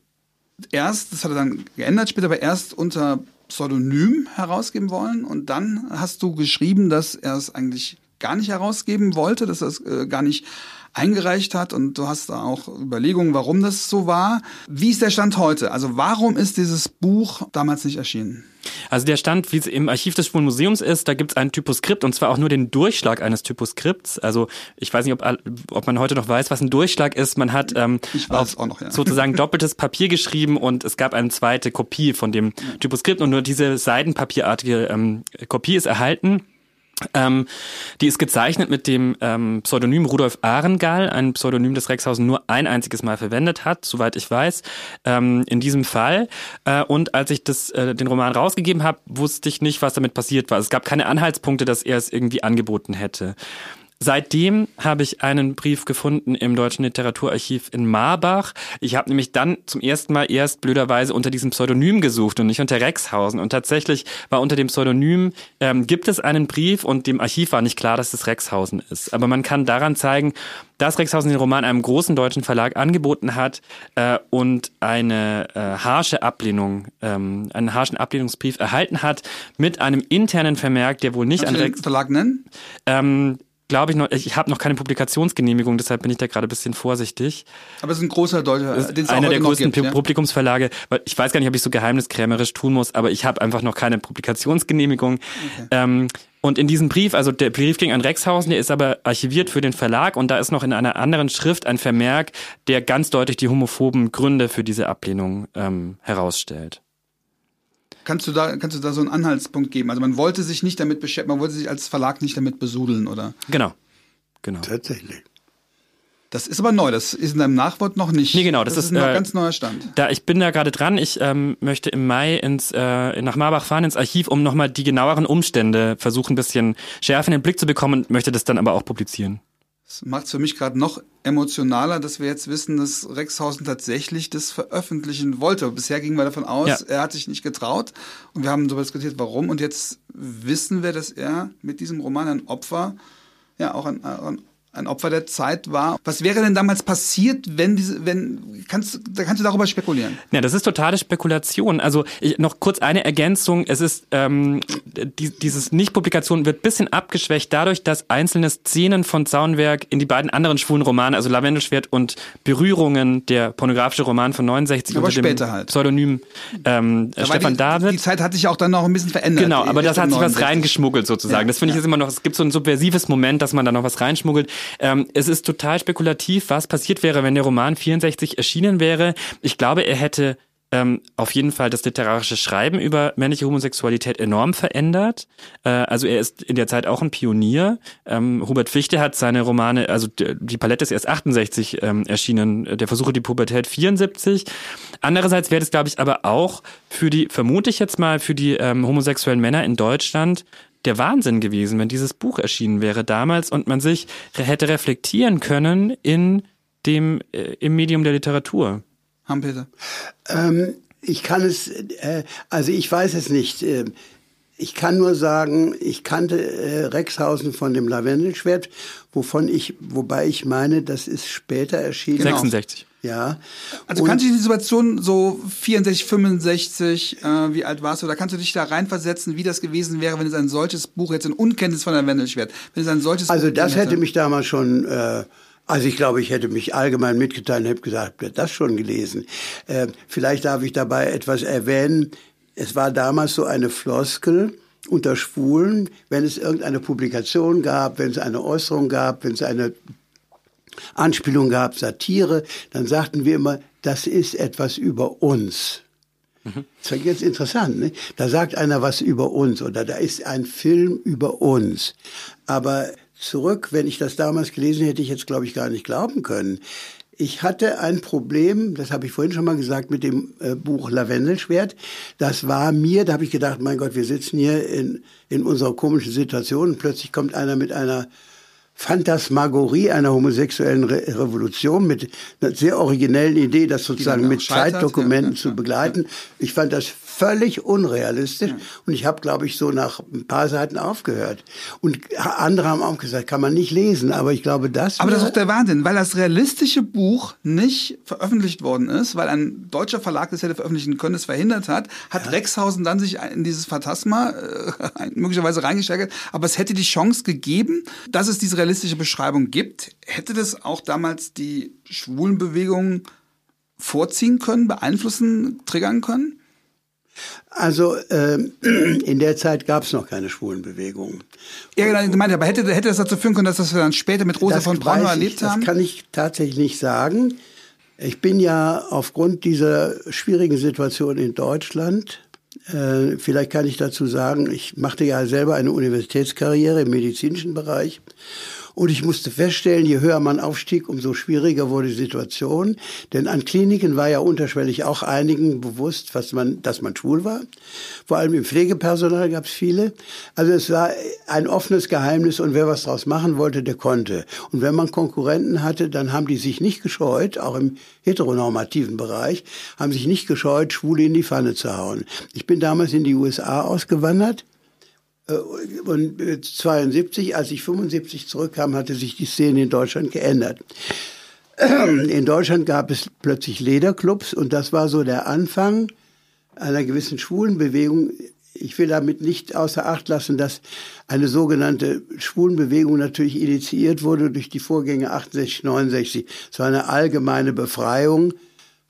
erst, das hat er dann geändert später, aber erst unter Pseudonym herausgeben wollen und dann hast du geschrieben, dass er es eigentlich gar nicht herausgeben wollte, dass er es äh, gar nicht eingereicht hat und du hast da auch Überlegungen, warum das so war. Wie ist der Stand heute? Also warum ist dieses Buch damals nicht erschienen? Also der Stand, wie es im Archiv des Schwulen Museums ist, da gibt es ein Typoskript und zwar auch nur den Durchschlag eines Typoskripts. Also ich weiß nicht, ob, ob man heute noch weiß, was ein Durchschlag ist. Man hat ähm, auf noch, ja. sozusagen doppeltes Papier geschrieben und es gab eine zweite Kopie von dem Typoskript und nur diese seidenpapierartige ähm, Kopie ist erhalten. Ähm, die ist gezeichnet mit dem ähm, Pseudonym Rudolf Ahrengall, ein Pseudonym, das Rexhausen nur ein einziges Mal verwendet hat, soweit ich weiß, ähm, in diesem Fall. Äh, und als ich das, äh, den Roman rausgegeben habe, wusste ich nicht, was damit passiert war. Es gab keine Anhaltspunkte, dass er es irgendwie angeboten hätte. Seitdem habe ich einen Brief gefunden im Deutschen Literaturarchiv in Marbach. Ich habe nämlich dann zum ersten Mal erst blöderweise unter diesem Pseudonym gesucht und nicht unter Rexhausen. Und tatsächlich war unter dem Pseudonym, ähm, gibt es einen Brief und dem Archiv war nicht klar, dass es Rexhausen ist. Aber man kann daran zeigen, dass Rexhausen den Roman einem großen deutschen Verlag angeboten hat äh, und eine äh, harsche Ablehnung, ähm, einen harschen Ablehnungsbrief erhalten hat mit einem internen Vermerk, der wohl nicht Kannst an Rex Verlag nennen. Ähm, glaube ich noch, ich habe noch keine Publikationsgenehmigung, deshalb bin ich da gerade ein bisschen vorsichtig. Aber es ist ein großer deutscher, den es einer der größten gibt, Publikumsverlage, weil ich weiß gar nicht, ob ich so geheimniskrämerisch tun muss, aber ich habe einfach noch keine Publikationsgenehmigung. Okay. Ähm, und in diesem Brief, also der Brief ging an Rexhausen, der ist aber archiviert für den Verlag und da ist noch in einer anderen Schrift ein Vermerk, der ganz deutlich die homophoben Gründe für diese Ablehnung ähm, herausstellt. Kannst du da, kannst du da so einen Anhaltspunkt geben? Also man wollte sich nicht damit beschäftigen, man wollte sich als Verlag nicht damit besudeln, oder? Genau. Genau. Tatsächlich. Das ist aber neu, das ist in deinem Nachwort noch nicht. Nee, genau, das, das ist, ist ein äh, ganz neuer Stand. Da ich bin da gerade dran, ich ähm, möchte im Mai ins äh, nach Marbach fahren ins Archiv, um nochmal die genaueren Umstände versuchen, ein bisschen schärfer in den Blick zu bekommen und möchte das dann aber auch publizieren. Das macht es für mich gerade noch emotionaler, dass wir jetzt wissen, dass Rexhausen tatsächlich das veröffentlichen wollte. Bisher gingen wir davon aus, ja. er hat sich nicht getraut und wir haben darüber diskutiert, warum. Und jetzt wissen wir, dass er mit diesem Roman ein Opfer, ja auch ein, ein, ein Opfer der Zeit war. Was wäre denn damals passiert, wenn diese, wenn, kannst, da kannst du darüber spekulieren? Ja, das ist totale Spekulation. Also ich, noch kurz eine Ergänzung. Es ist, ähm, die, dieses Nicht-Publikation wird bisschen abgeschwächt dadurch, dass einzelne Szenen von Zaunwerk in die beiden anderen schwulen Romane, also Lavendelschwert und Berührungen, der pornografische Roman von 69 aber unter dem halt. Pseudonym ähm, da Stefan die, David. Die Zeit hat sich auch dann noch ein bisschen verändert. Genau, aber das hat sich was reingeschmuggelt sozusagen. Ja, das finde ich ja. ist immer noch, es gibt so ein subversives Moment, dass man da noch was reinschmuggelt. Ähm, es ist total spekulativ, was passiert wäre, wenn der Roman 64 erschienen wäre. Ich glaube, er hätte ähm, auf jeden Fall das literarische Schreiben über männliche Homosexualität enorm verändert. Äh, also er ist in der Zeit auch ein Pionier. Ähm, Hubert Fichte hat seine Romane, also die Palette ist erst 68 ähm, erschienen, der Versuche die Pubertät 74. Andererseits wäre das, glaube ich, aber auch für die, vermute ich jetzt mal, für die ähm, homosexuellen Männer in Deutschland der Wahnsinn gewesen, wenn dieses Buch erschienen wäre damals und man sich hätte reflektieren können in dem äh, im Medium der Literatur. Hampeter. Ähm, ich kann es, äh, also ich weiß es nicht. Äh, ich kann nur sagen, ich kannte äh, Rexhausen von dem Lavendelschwert, wovon ich, wobei ich meine, das ist später erschienen. Genau. 66. Ja. Also Und- kannst du die Situation so 64, 65, äh, wie alt warst du, da kannst du dich da reinversetzen, wie das gewesen wäre, wenn es ein solches Buch jetzt in Unkenntnis von der Wendelschwert, wenn es ein solches Also Buch das hätte mich damals schon, äh, also ich glaube, ich hätte mich allgemein mitgeteilt und hätte gesagt, wer das schon gelesen. Äh, vielleicht darf ich dabei etwas erwähnen. Es war damals so eine Floskel unter Schwulen, wenn es irgendeine Publikation gab, wenn es eine Äußerung gab, wenn es eine Anspielung gab, Satire, dann sagten wir immer, das ist etwas über uns. Das ist jetzt interessant, ne? Da sagt einer was über uns oder da ist ein Film über uns. Aber zurück, wenn ich das damals gelesen hätte, ich jetzt glaube ich gar nicht glauben können. Ich hatte ein Problem, das habe ich vorhin schon mal gesagt, mit dem äh, Buch Lavendelschwert. Das war mir, da habe ich gedacht, mein Gott, wir sitzen hier in, in unserer komischen Situation und plötzlich kommt einer mit einer Phantasmagorie einer homosexuellen Re Revolution mit einer sehr originellen Idee, das sozusagen mit Zeitdokumenten ja, ja, zu begleiten. Ich fand das völlig unrealistisch und ich habe, glaube ich, so nach ein paar Seiten aufgehört. Und andere haben auch gesagt, kann man nicht lesen, aber ich glaube, das. Aber das ist doch der Wahnsinn, weil das realistische Buch nicht veröffentlicht worden ist, weil ein deutscher Verlag das hätte veröffentlichen können, es verhindert hat, hat Rexhausen dann sich in dieses Phantasma äh, möglicherweise reingesteigert. Aber es hätte die Chance gegeben, dass es diese realistische Beschreibung gibt. Hätte das auch damals die Schwulenbewegung vorziehen können, beeinflussen, triggern können? Also ähm, in der Zeit gab es noch keine Schwulenbewegung. Ja, genau, ich meine, aber hätte, hätte das dazu führen können, dass das wir dann später mit Rosa Das von Braunau weiß ich, erlebt haben? Das kann ich tatsächlich nicht sagen. Ich bin ja aufgrund dieser schwierigen Situation in Deutschland, äh, vielleicht kann ich dazu sagen, ich machte ja selber eine Universitätskarriere im medizinischen Bereich. Und ich musste feststellen, je höher man aufstieg, umso schwieriger wurde die Situation. Denn an Kliniken war ja unterschwellig auch einigen bewusst, was man, dass man schwul war. Vor allem im Pflegepersonal gab es viele. Also es war ein offenes Geheimnis und wer was draus machen wollte, der konnte. Und wenn man Konkurrenten hatte, dann haben die sich nicht gescheut, auch im heteronormativen Bereich, haben sich nicht gescheut, Schwule in die Pfanne zu hauen. Ich bin damals in die USA ausgewandert und 72, als ich 75 zurückkam, hatte sich die Szene in Deutschland geändert. In Deutschland gab es plötzlich Lederclubs und das war so der Anfang einer gewissen Schwulenbewegung. Ich will damit nicht außer Acht lassen, dass eine sogenannte Schwulenbewegung natürlich initiiert wurde durch die Vorgänge 68, 69. Es war eine allgemeine Befreiung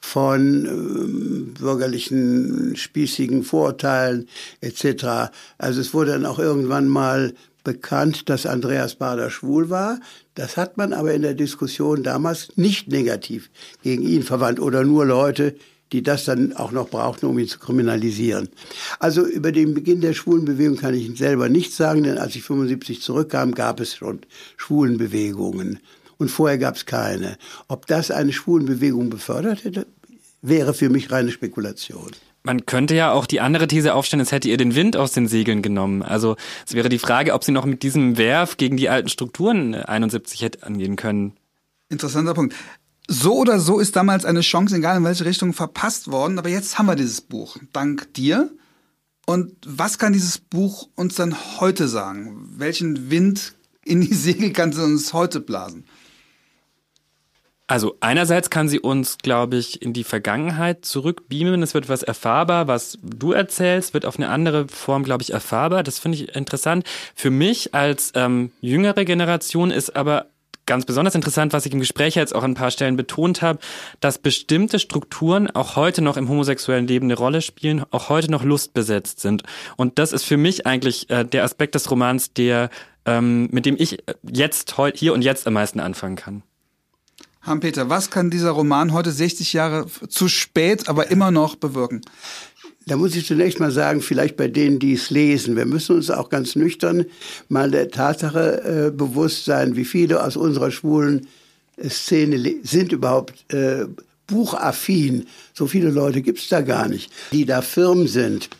von ähm, bürgerlichen, spießigen Vorurteilen etc. Also es wurde dann auch irgendwann mal bekannt, dass Andreas Bader schwul war. Das hat man aber in der Diskussion damals nicht negativ gegen ihn verwandt oder nur Leute, die das dann auch noch brauchten, um ihn zu kriminalisieren. Also über den Beginn der Schwulenbewegung kann ich selber nichts sagen, denn als ich 75 zurückkam, gab es schon Schwulenbewegungen. Und vorher gab es keine. Ob das eine Schwulenbewegung befördert hätte, wäre für mich reine Spekulation. Man könnte ja auch die andere These aufstellen, es hätte ihr den Wind aus den Segeln genommen. Also es wäre die Frage, ob sie noch mit diesem Werf gegen die alten Strukturen 71 hätte angehen können. Interessanter Punkt. So oder so ist damals eine Chance, egal in welche Richtung, verpasst worden. Aber jetzt haben wir dieses Buch. Dank dir. Und was kann dieses Buch uns dann heute sagen? Welchen Wind in die Segel kann sie uns heute blasen? Also einerseits kann sie uns, glaube ich, in die Vergangenheit zurückbeamen. Es wird was erfahrbar, was du erzählst, wird auf eine andere Form, glaube ich, erfahrbar. Das finde ich interessant. Für mich als ähm, jüngere Generation ist aber ganz besonders interessant, was ich im Gespräch jetzt auch an ein paar Stellen betont habe, dass bestimmte Strukturen auch heute noch im homosexuellen Leben eine Rolle spielen, auch heute noch lustbesetzt sind. Und das ist für mich eigentlich äh, der Aspekt des Romans, der ähm, mit dem ich jetzt hier und jetzt am meisten anfangen kann. Hans-Peter, was kann dieser Roman heute 60 Jahre zu spät, aber immer noch bewirken? Da muss ich zunächst mal sagen, vielleicht bei denen, die es lesen, wir müssen uns auch ganz nüchtern mal der Tatsache äh, bewusst sein, wie viele aus unserer schwulen Szene sind überhaupt äh, buchaffin. So viele Leute gibt's da gar nicht, die da firm sind.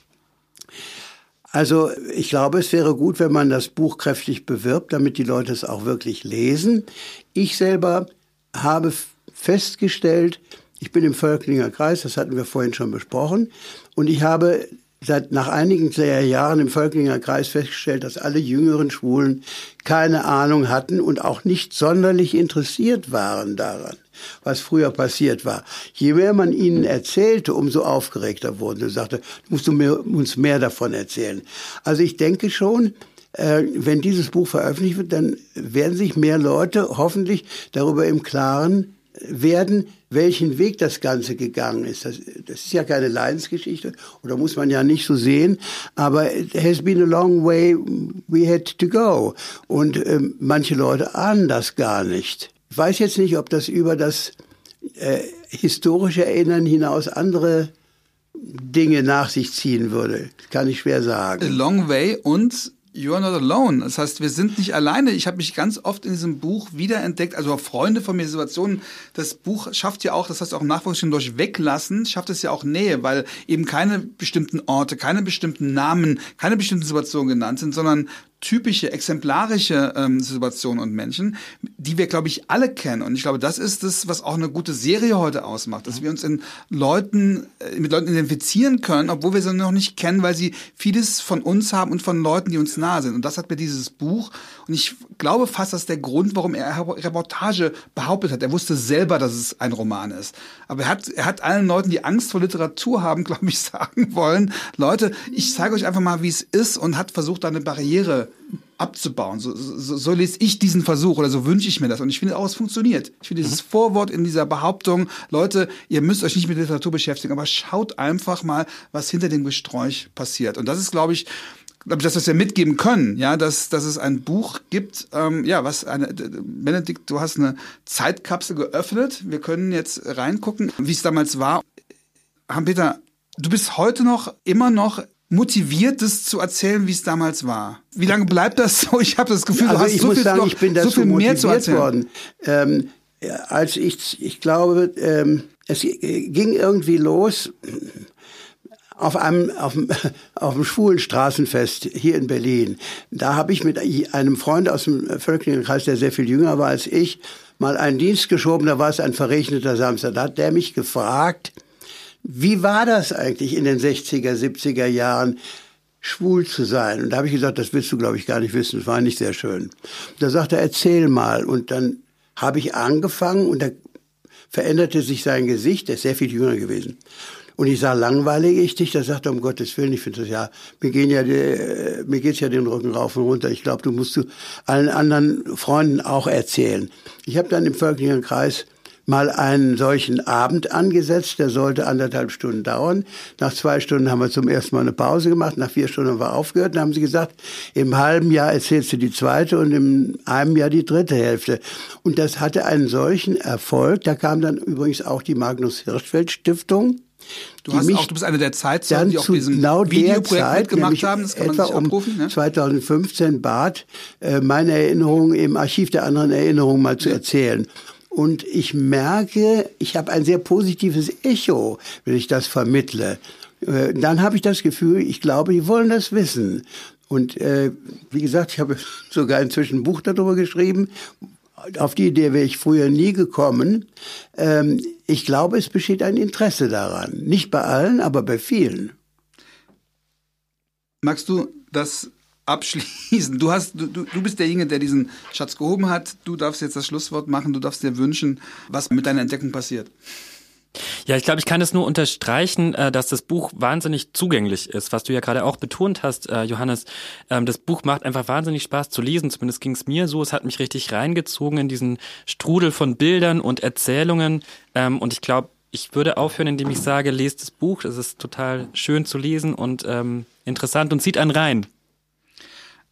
Also ich glaube, es wäre gut, wenn man das Buch kräftig bewirbt, damit die Leute es auch wirklich lesen. Ich selber habe festgestellt, ich bin im Völklinger Kreis, das hatten wir vorhin schon besprochen, und ich habe seit nach einigen Jahren im Völklinger Kreis festgestellt, dass alle jüngeren Schwulen keine Ahnung hatten und auch nicht sonderlich interessiert waren daran, was früher passiert war. Je mehr man ihnen erzählte, umso aufgeregter wurden. Sie sagte, musst du mir, uns mehr davon erzählen. Also ich denke schon, äh, wenn dieses Buch veröffentlicht wird, dann werden sich mehr Leute hoffentlich darüber im Klaren werden, welchen Weg das Ganze gegangen ist. Das, das ist ja keine Leidensgeschichte oder muss man ja nicht so sehen, aber it has been a long way we had to go. Und äh, manche Leute ahnen das gar nicht. Ich weiß jetzt nicht, ob das über das äh, historische Erinnern hinaus andere Dinge nach sich ziehen würde. Kann ich schwer sagen. A long way und You are not alone. Das heißt, wir sind nicht alleine. Ich habe mich ganz oft in diesem Buch wiederentdeckt, also Freunde von mir, Situationen. Das Buch schafft ja auch, das heißt auch im durch Weglassen, schafft es ja auch Nähe, weil eben keine bestimmten Orte, keine bestimmten Namen, keine bestimmten Situationen genannt sind, sondern typische, exemplarische ähm, Situationen und Menschen, die wir, glaube ich, alle kennen. Und ich glaube, das ist es, was auch eine gute Serie heute ausmacht, dass wir uns in Leuten, äh, mit Leuten identifizieren können, obwohl wir sie noch nicht kennen, weil sie vieles von uns haben und von Leuten, die uns nahe sind. Und das hat mir dieses Buch. Und ich glaube fast, das ist der Grund, warum er Reportage behauptet hat. Er wusste selber, dass es ein Roman ist. Aber er hat, er hat allen Leuten, die Angst vor Literatur haben, glaube ich, sagen wollen, Leute, ich zeige euch einfach mal, wie es ist und hat versucht, da eine Barriere abzubauen. So, so, so lese ich diesen Versuch oder so wünsche ich mir das. Und ich finde auch, es funktioniert. Ich finde dieses mhm. Vorwort in dieser Behauptung, Leute, ihr müsst euch nicht mit Literatur beschäftigen, aber schaut einfach mal, was hinter dem Gesträuch passiert. Und das ist, glaube ich, glaube ich, dass wir es ja mitgeben können, ja, dass, dass es ein Buch gibt, ähm, ja, was eine, Benedikt, du hast eine Zeitkapsel geöffnet. Wir können jetzt reingucken, wie es damals war. Peter, du bist heute noch, immer noch motiviert, das zu erzählen, wie es damals war. Wie lange bleibt das so? Ich habe das Gefühl, also du hast ich so muss viel, sagen, noch, ich bin so viel mehr zu erzählen. Worden. Ähm, als ich, ich glaube, ähm, es ging irgendwie los auf einem, auf dem, auf dem schwulen Straßenfest hier in Berlin. Da habe ich mit einem Freund aus dem Völkerkreis, der sehr viel jünger war als ich, mal einen Dienst geschoben. Da war es ein verregneter Samstag. Da hat der mich gefragt, wie war das eigentlich in den 60er, 70er Jahren, schwul zu sein? Und da habe ich gesagt, das willst du, glaube ich, gar nicht wissen. Das war nicht sehr schön. Da sagte er, erzähl mal. Und dann habe ich angefangen und da veränderte sich sein Gesicht. Er ist sehr viel jünger gewesen. Und ich sah, langweilig ich dich? Da sagte er, um Gottes Willen, ich finde das ja, mir gehen ja, die, äh, mir geht's ja den Rücken rauf und runter. Ich glaube, du musst du allen anderen Freunden auch erzählen. Ich habe dann im Völklichen Kreis mal einen solchen Abend angesetzt, der sollte anderthalb Stunden dauern. Nach zwei Stunden haben wir zum ersten Mal eine Pause gemacht, nach vier Stunden haben wir aufgehört. Dann haben sie gesagt, im halben Jahr erzählst du die zweite und im einem Jahr die dritte Hälfte. Und das hatte einen solchen Erfolg. Da kam dann übrigens auch die Magnus Hirschfeld Stiftung. Du, hast auch, du bist eine der Zeitzeugen, die auch diesem genau Videoprojekt Zeit, mitgemacht haben. Das kann man sich abrufen. Um ne? 2015 bat, äh, meine Erinnerungen im Archiv der anderen Erinnerungen mal zu erzählen. Und ich merke, ich habe ein sehr positives Echo, wenn ich das vermittle. Äh, dann habe ich das Gefühl, ich glaube, die wollen das wissen. Und äh, wie gesagt, ich habe sogar inzwischen ein Buch darüber geschrieben. Auf die Idee wäre ich früher nie gekommen. Ähm, ich glaube, es besteht ein Interesse daran. Nicht bei allen, aber bei vielen. Magst du das abschließen. Du hast, du, du bist derjenige, der diesen Schatz gehoben hat. Du darfst jetzt das Schlusswort machen. Du darfst dir wünschen, was mit deiner Entdeckung passiert. Ja, ich glaube, ich kann es nur unterstreichen, äh, dass das Buch wahnsinnig zugänglich ist, was du ja gerade auch betont hast, äh, Johannes. Ähm, das Buch macht einfach wahnsinnig Spaß zu lesen, zumindest ging es mir so. Es hat mich richtig reingezogen in diesen Strudel von Bildern und Erzählungen. Ähm, und ich glaube, ich würde aufhören, indem ich sage, lest das Buch. Es ist total schön zu lesen und ähm, interessant und zieht einen rein.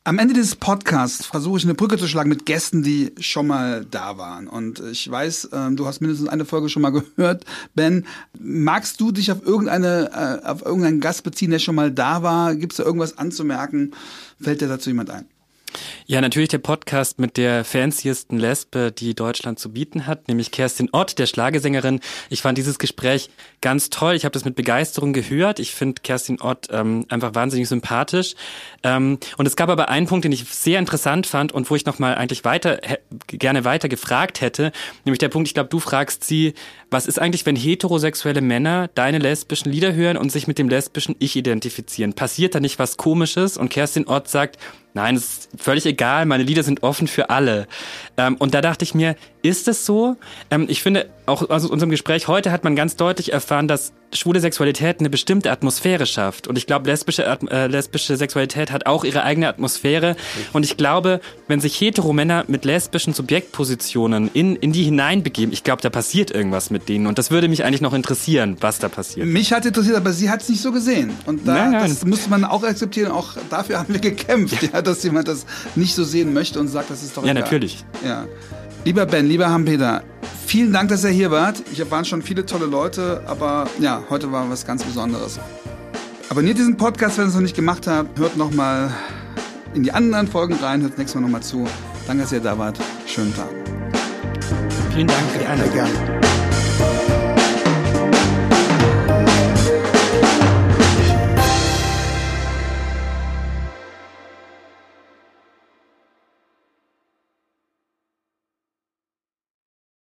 Am Ende dieses Podcasts versuche ich eine Brücke zu schlagen mit Gästen, die schon mal da waren. Und ich weiß, ähm, du hast mindestens eine Folge schon mal gehört. Ben, magst du dich auf irgendeine, äh, auf irgendeinen Gast beziehen, der schon mal da war? Gibt es da irgendwas anzumerken? Fällt dir dazu jemand ein? Ja, natürlich der Podcast mit der fanciesten Lesbe, die Deutschland zu bieten hat, nämlich Kerstin Ott, der Schlagesängerin. Ich fand dieses Gespräch ganz toll. Ich habe das mit Begeisterung gehört. Ich finde Kerstin Ott ähm, einfach wahnsinnig sympathisch. Ähm, und es gab aber einen Punkt, den ich sehr interessant fand und wo ich nochmal eigentlich weiter gerne weiter gefragt hätte, nämlich der Punkt, ich glaube, du fragst sie, was ist eigentlich, wenn heterosexuelle Männer deine lesbischen Lieder hören und sich mit dem lesbischen Ich identifizieren? Passiert da nicht was Komisches? Und Kerstin Ott sagt, Nein, es ist völlig egal, meine Lieder sind offen für alle. Ähm, und da dachte ich mir, ist es so? Ähm, ich finde, auch aus unserem Gespräch heute hat man ganz deutlich erfahren, dass schwule Sexualität eine bestimmte Atmosphäre schafft. Und ich glaube, lesbische, äh, lesbische Sexualität hat auch ihre eigene Atmosphäre. Und ich glaube, wenn sich Heteromänner mit lesbischen Subjektpositionen in, in die hineinbegeben, ich glaube, da passiert irgendwas mit denen. Und das würde mich eigentlich noch interessieren, was da passiert. Mich hat interessiert, aber sie hat es nicht so gesehen. Und da, nein, nein. das muss man auch akzeptieren. Auch dafür haben wir gekämpft, ja, dass jemand das nicht so sehen möchte und sagt, das ist doch Ja, egal. natürlich. Ja. Lieber Ben, lieber Hampeter, vielen Dank, dass ihr hier wart. Hier waren schon viele tolle Leute, aber ja, heute war was ganz Besonderes. Abonniert diesen Podcast, wenn ihr es noch nicht gemacht habt. Hört nochmal in die anderen Folgen rein, hört nächstes Mal nochmal zu. Danke, dass ihr da wart. Schönen Tag. Vielen Dank für die Einladung.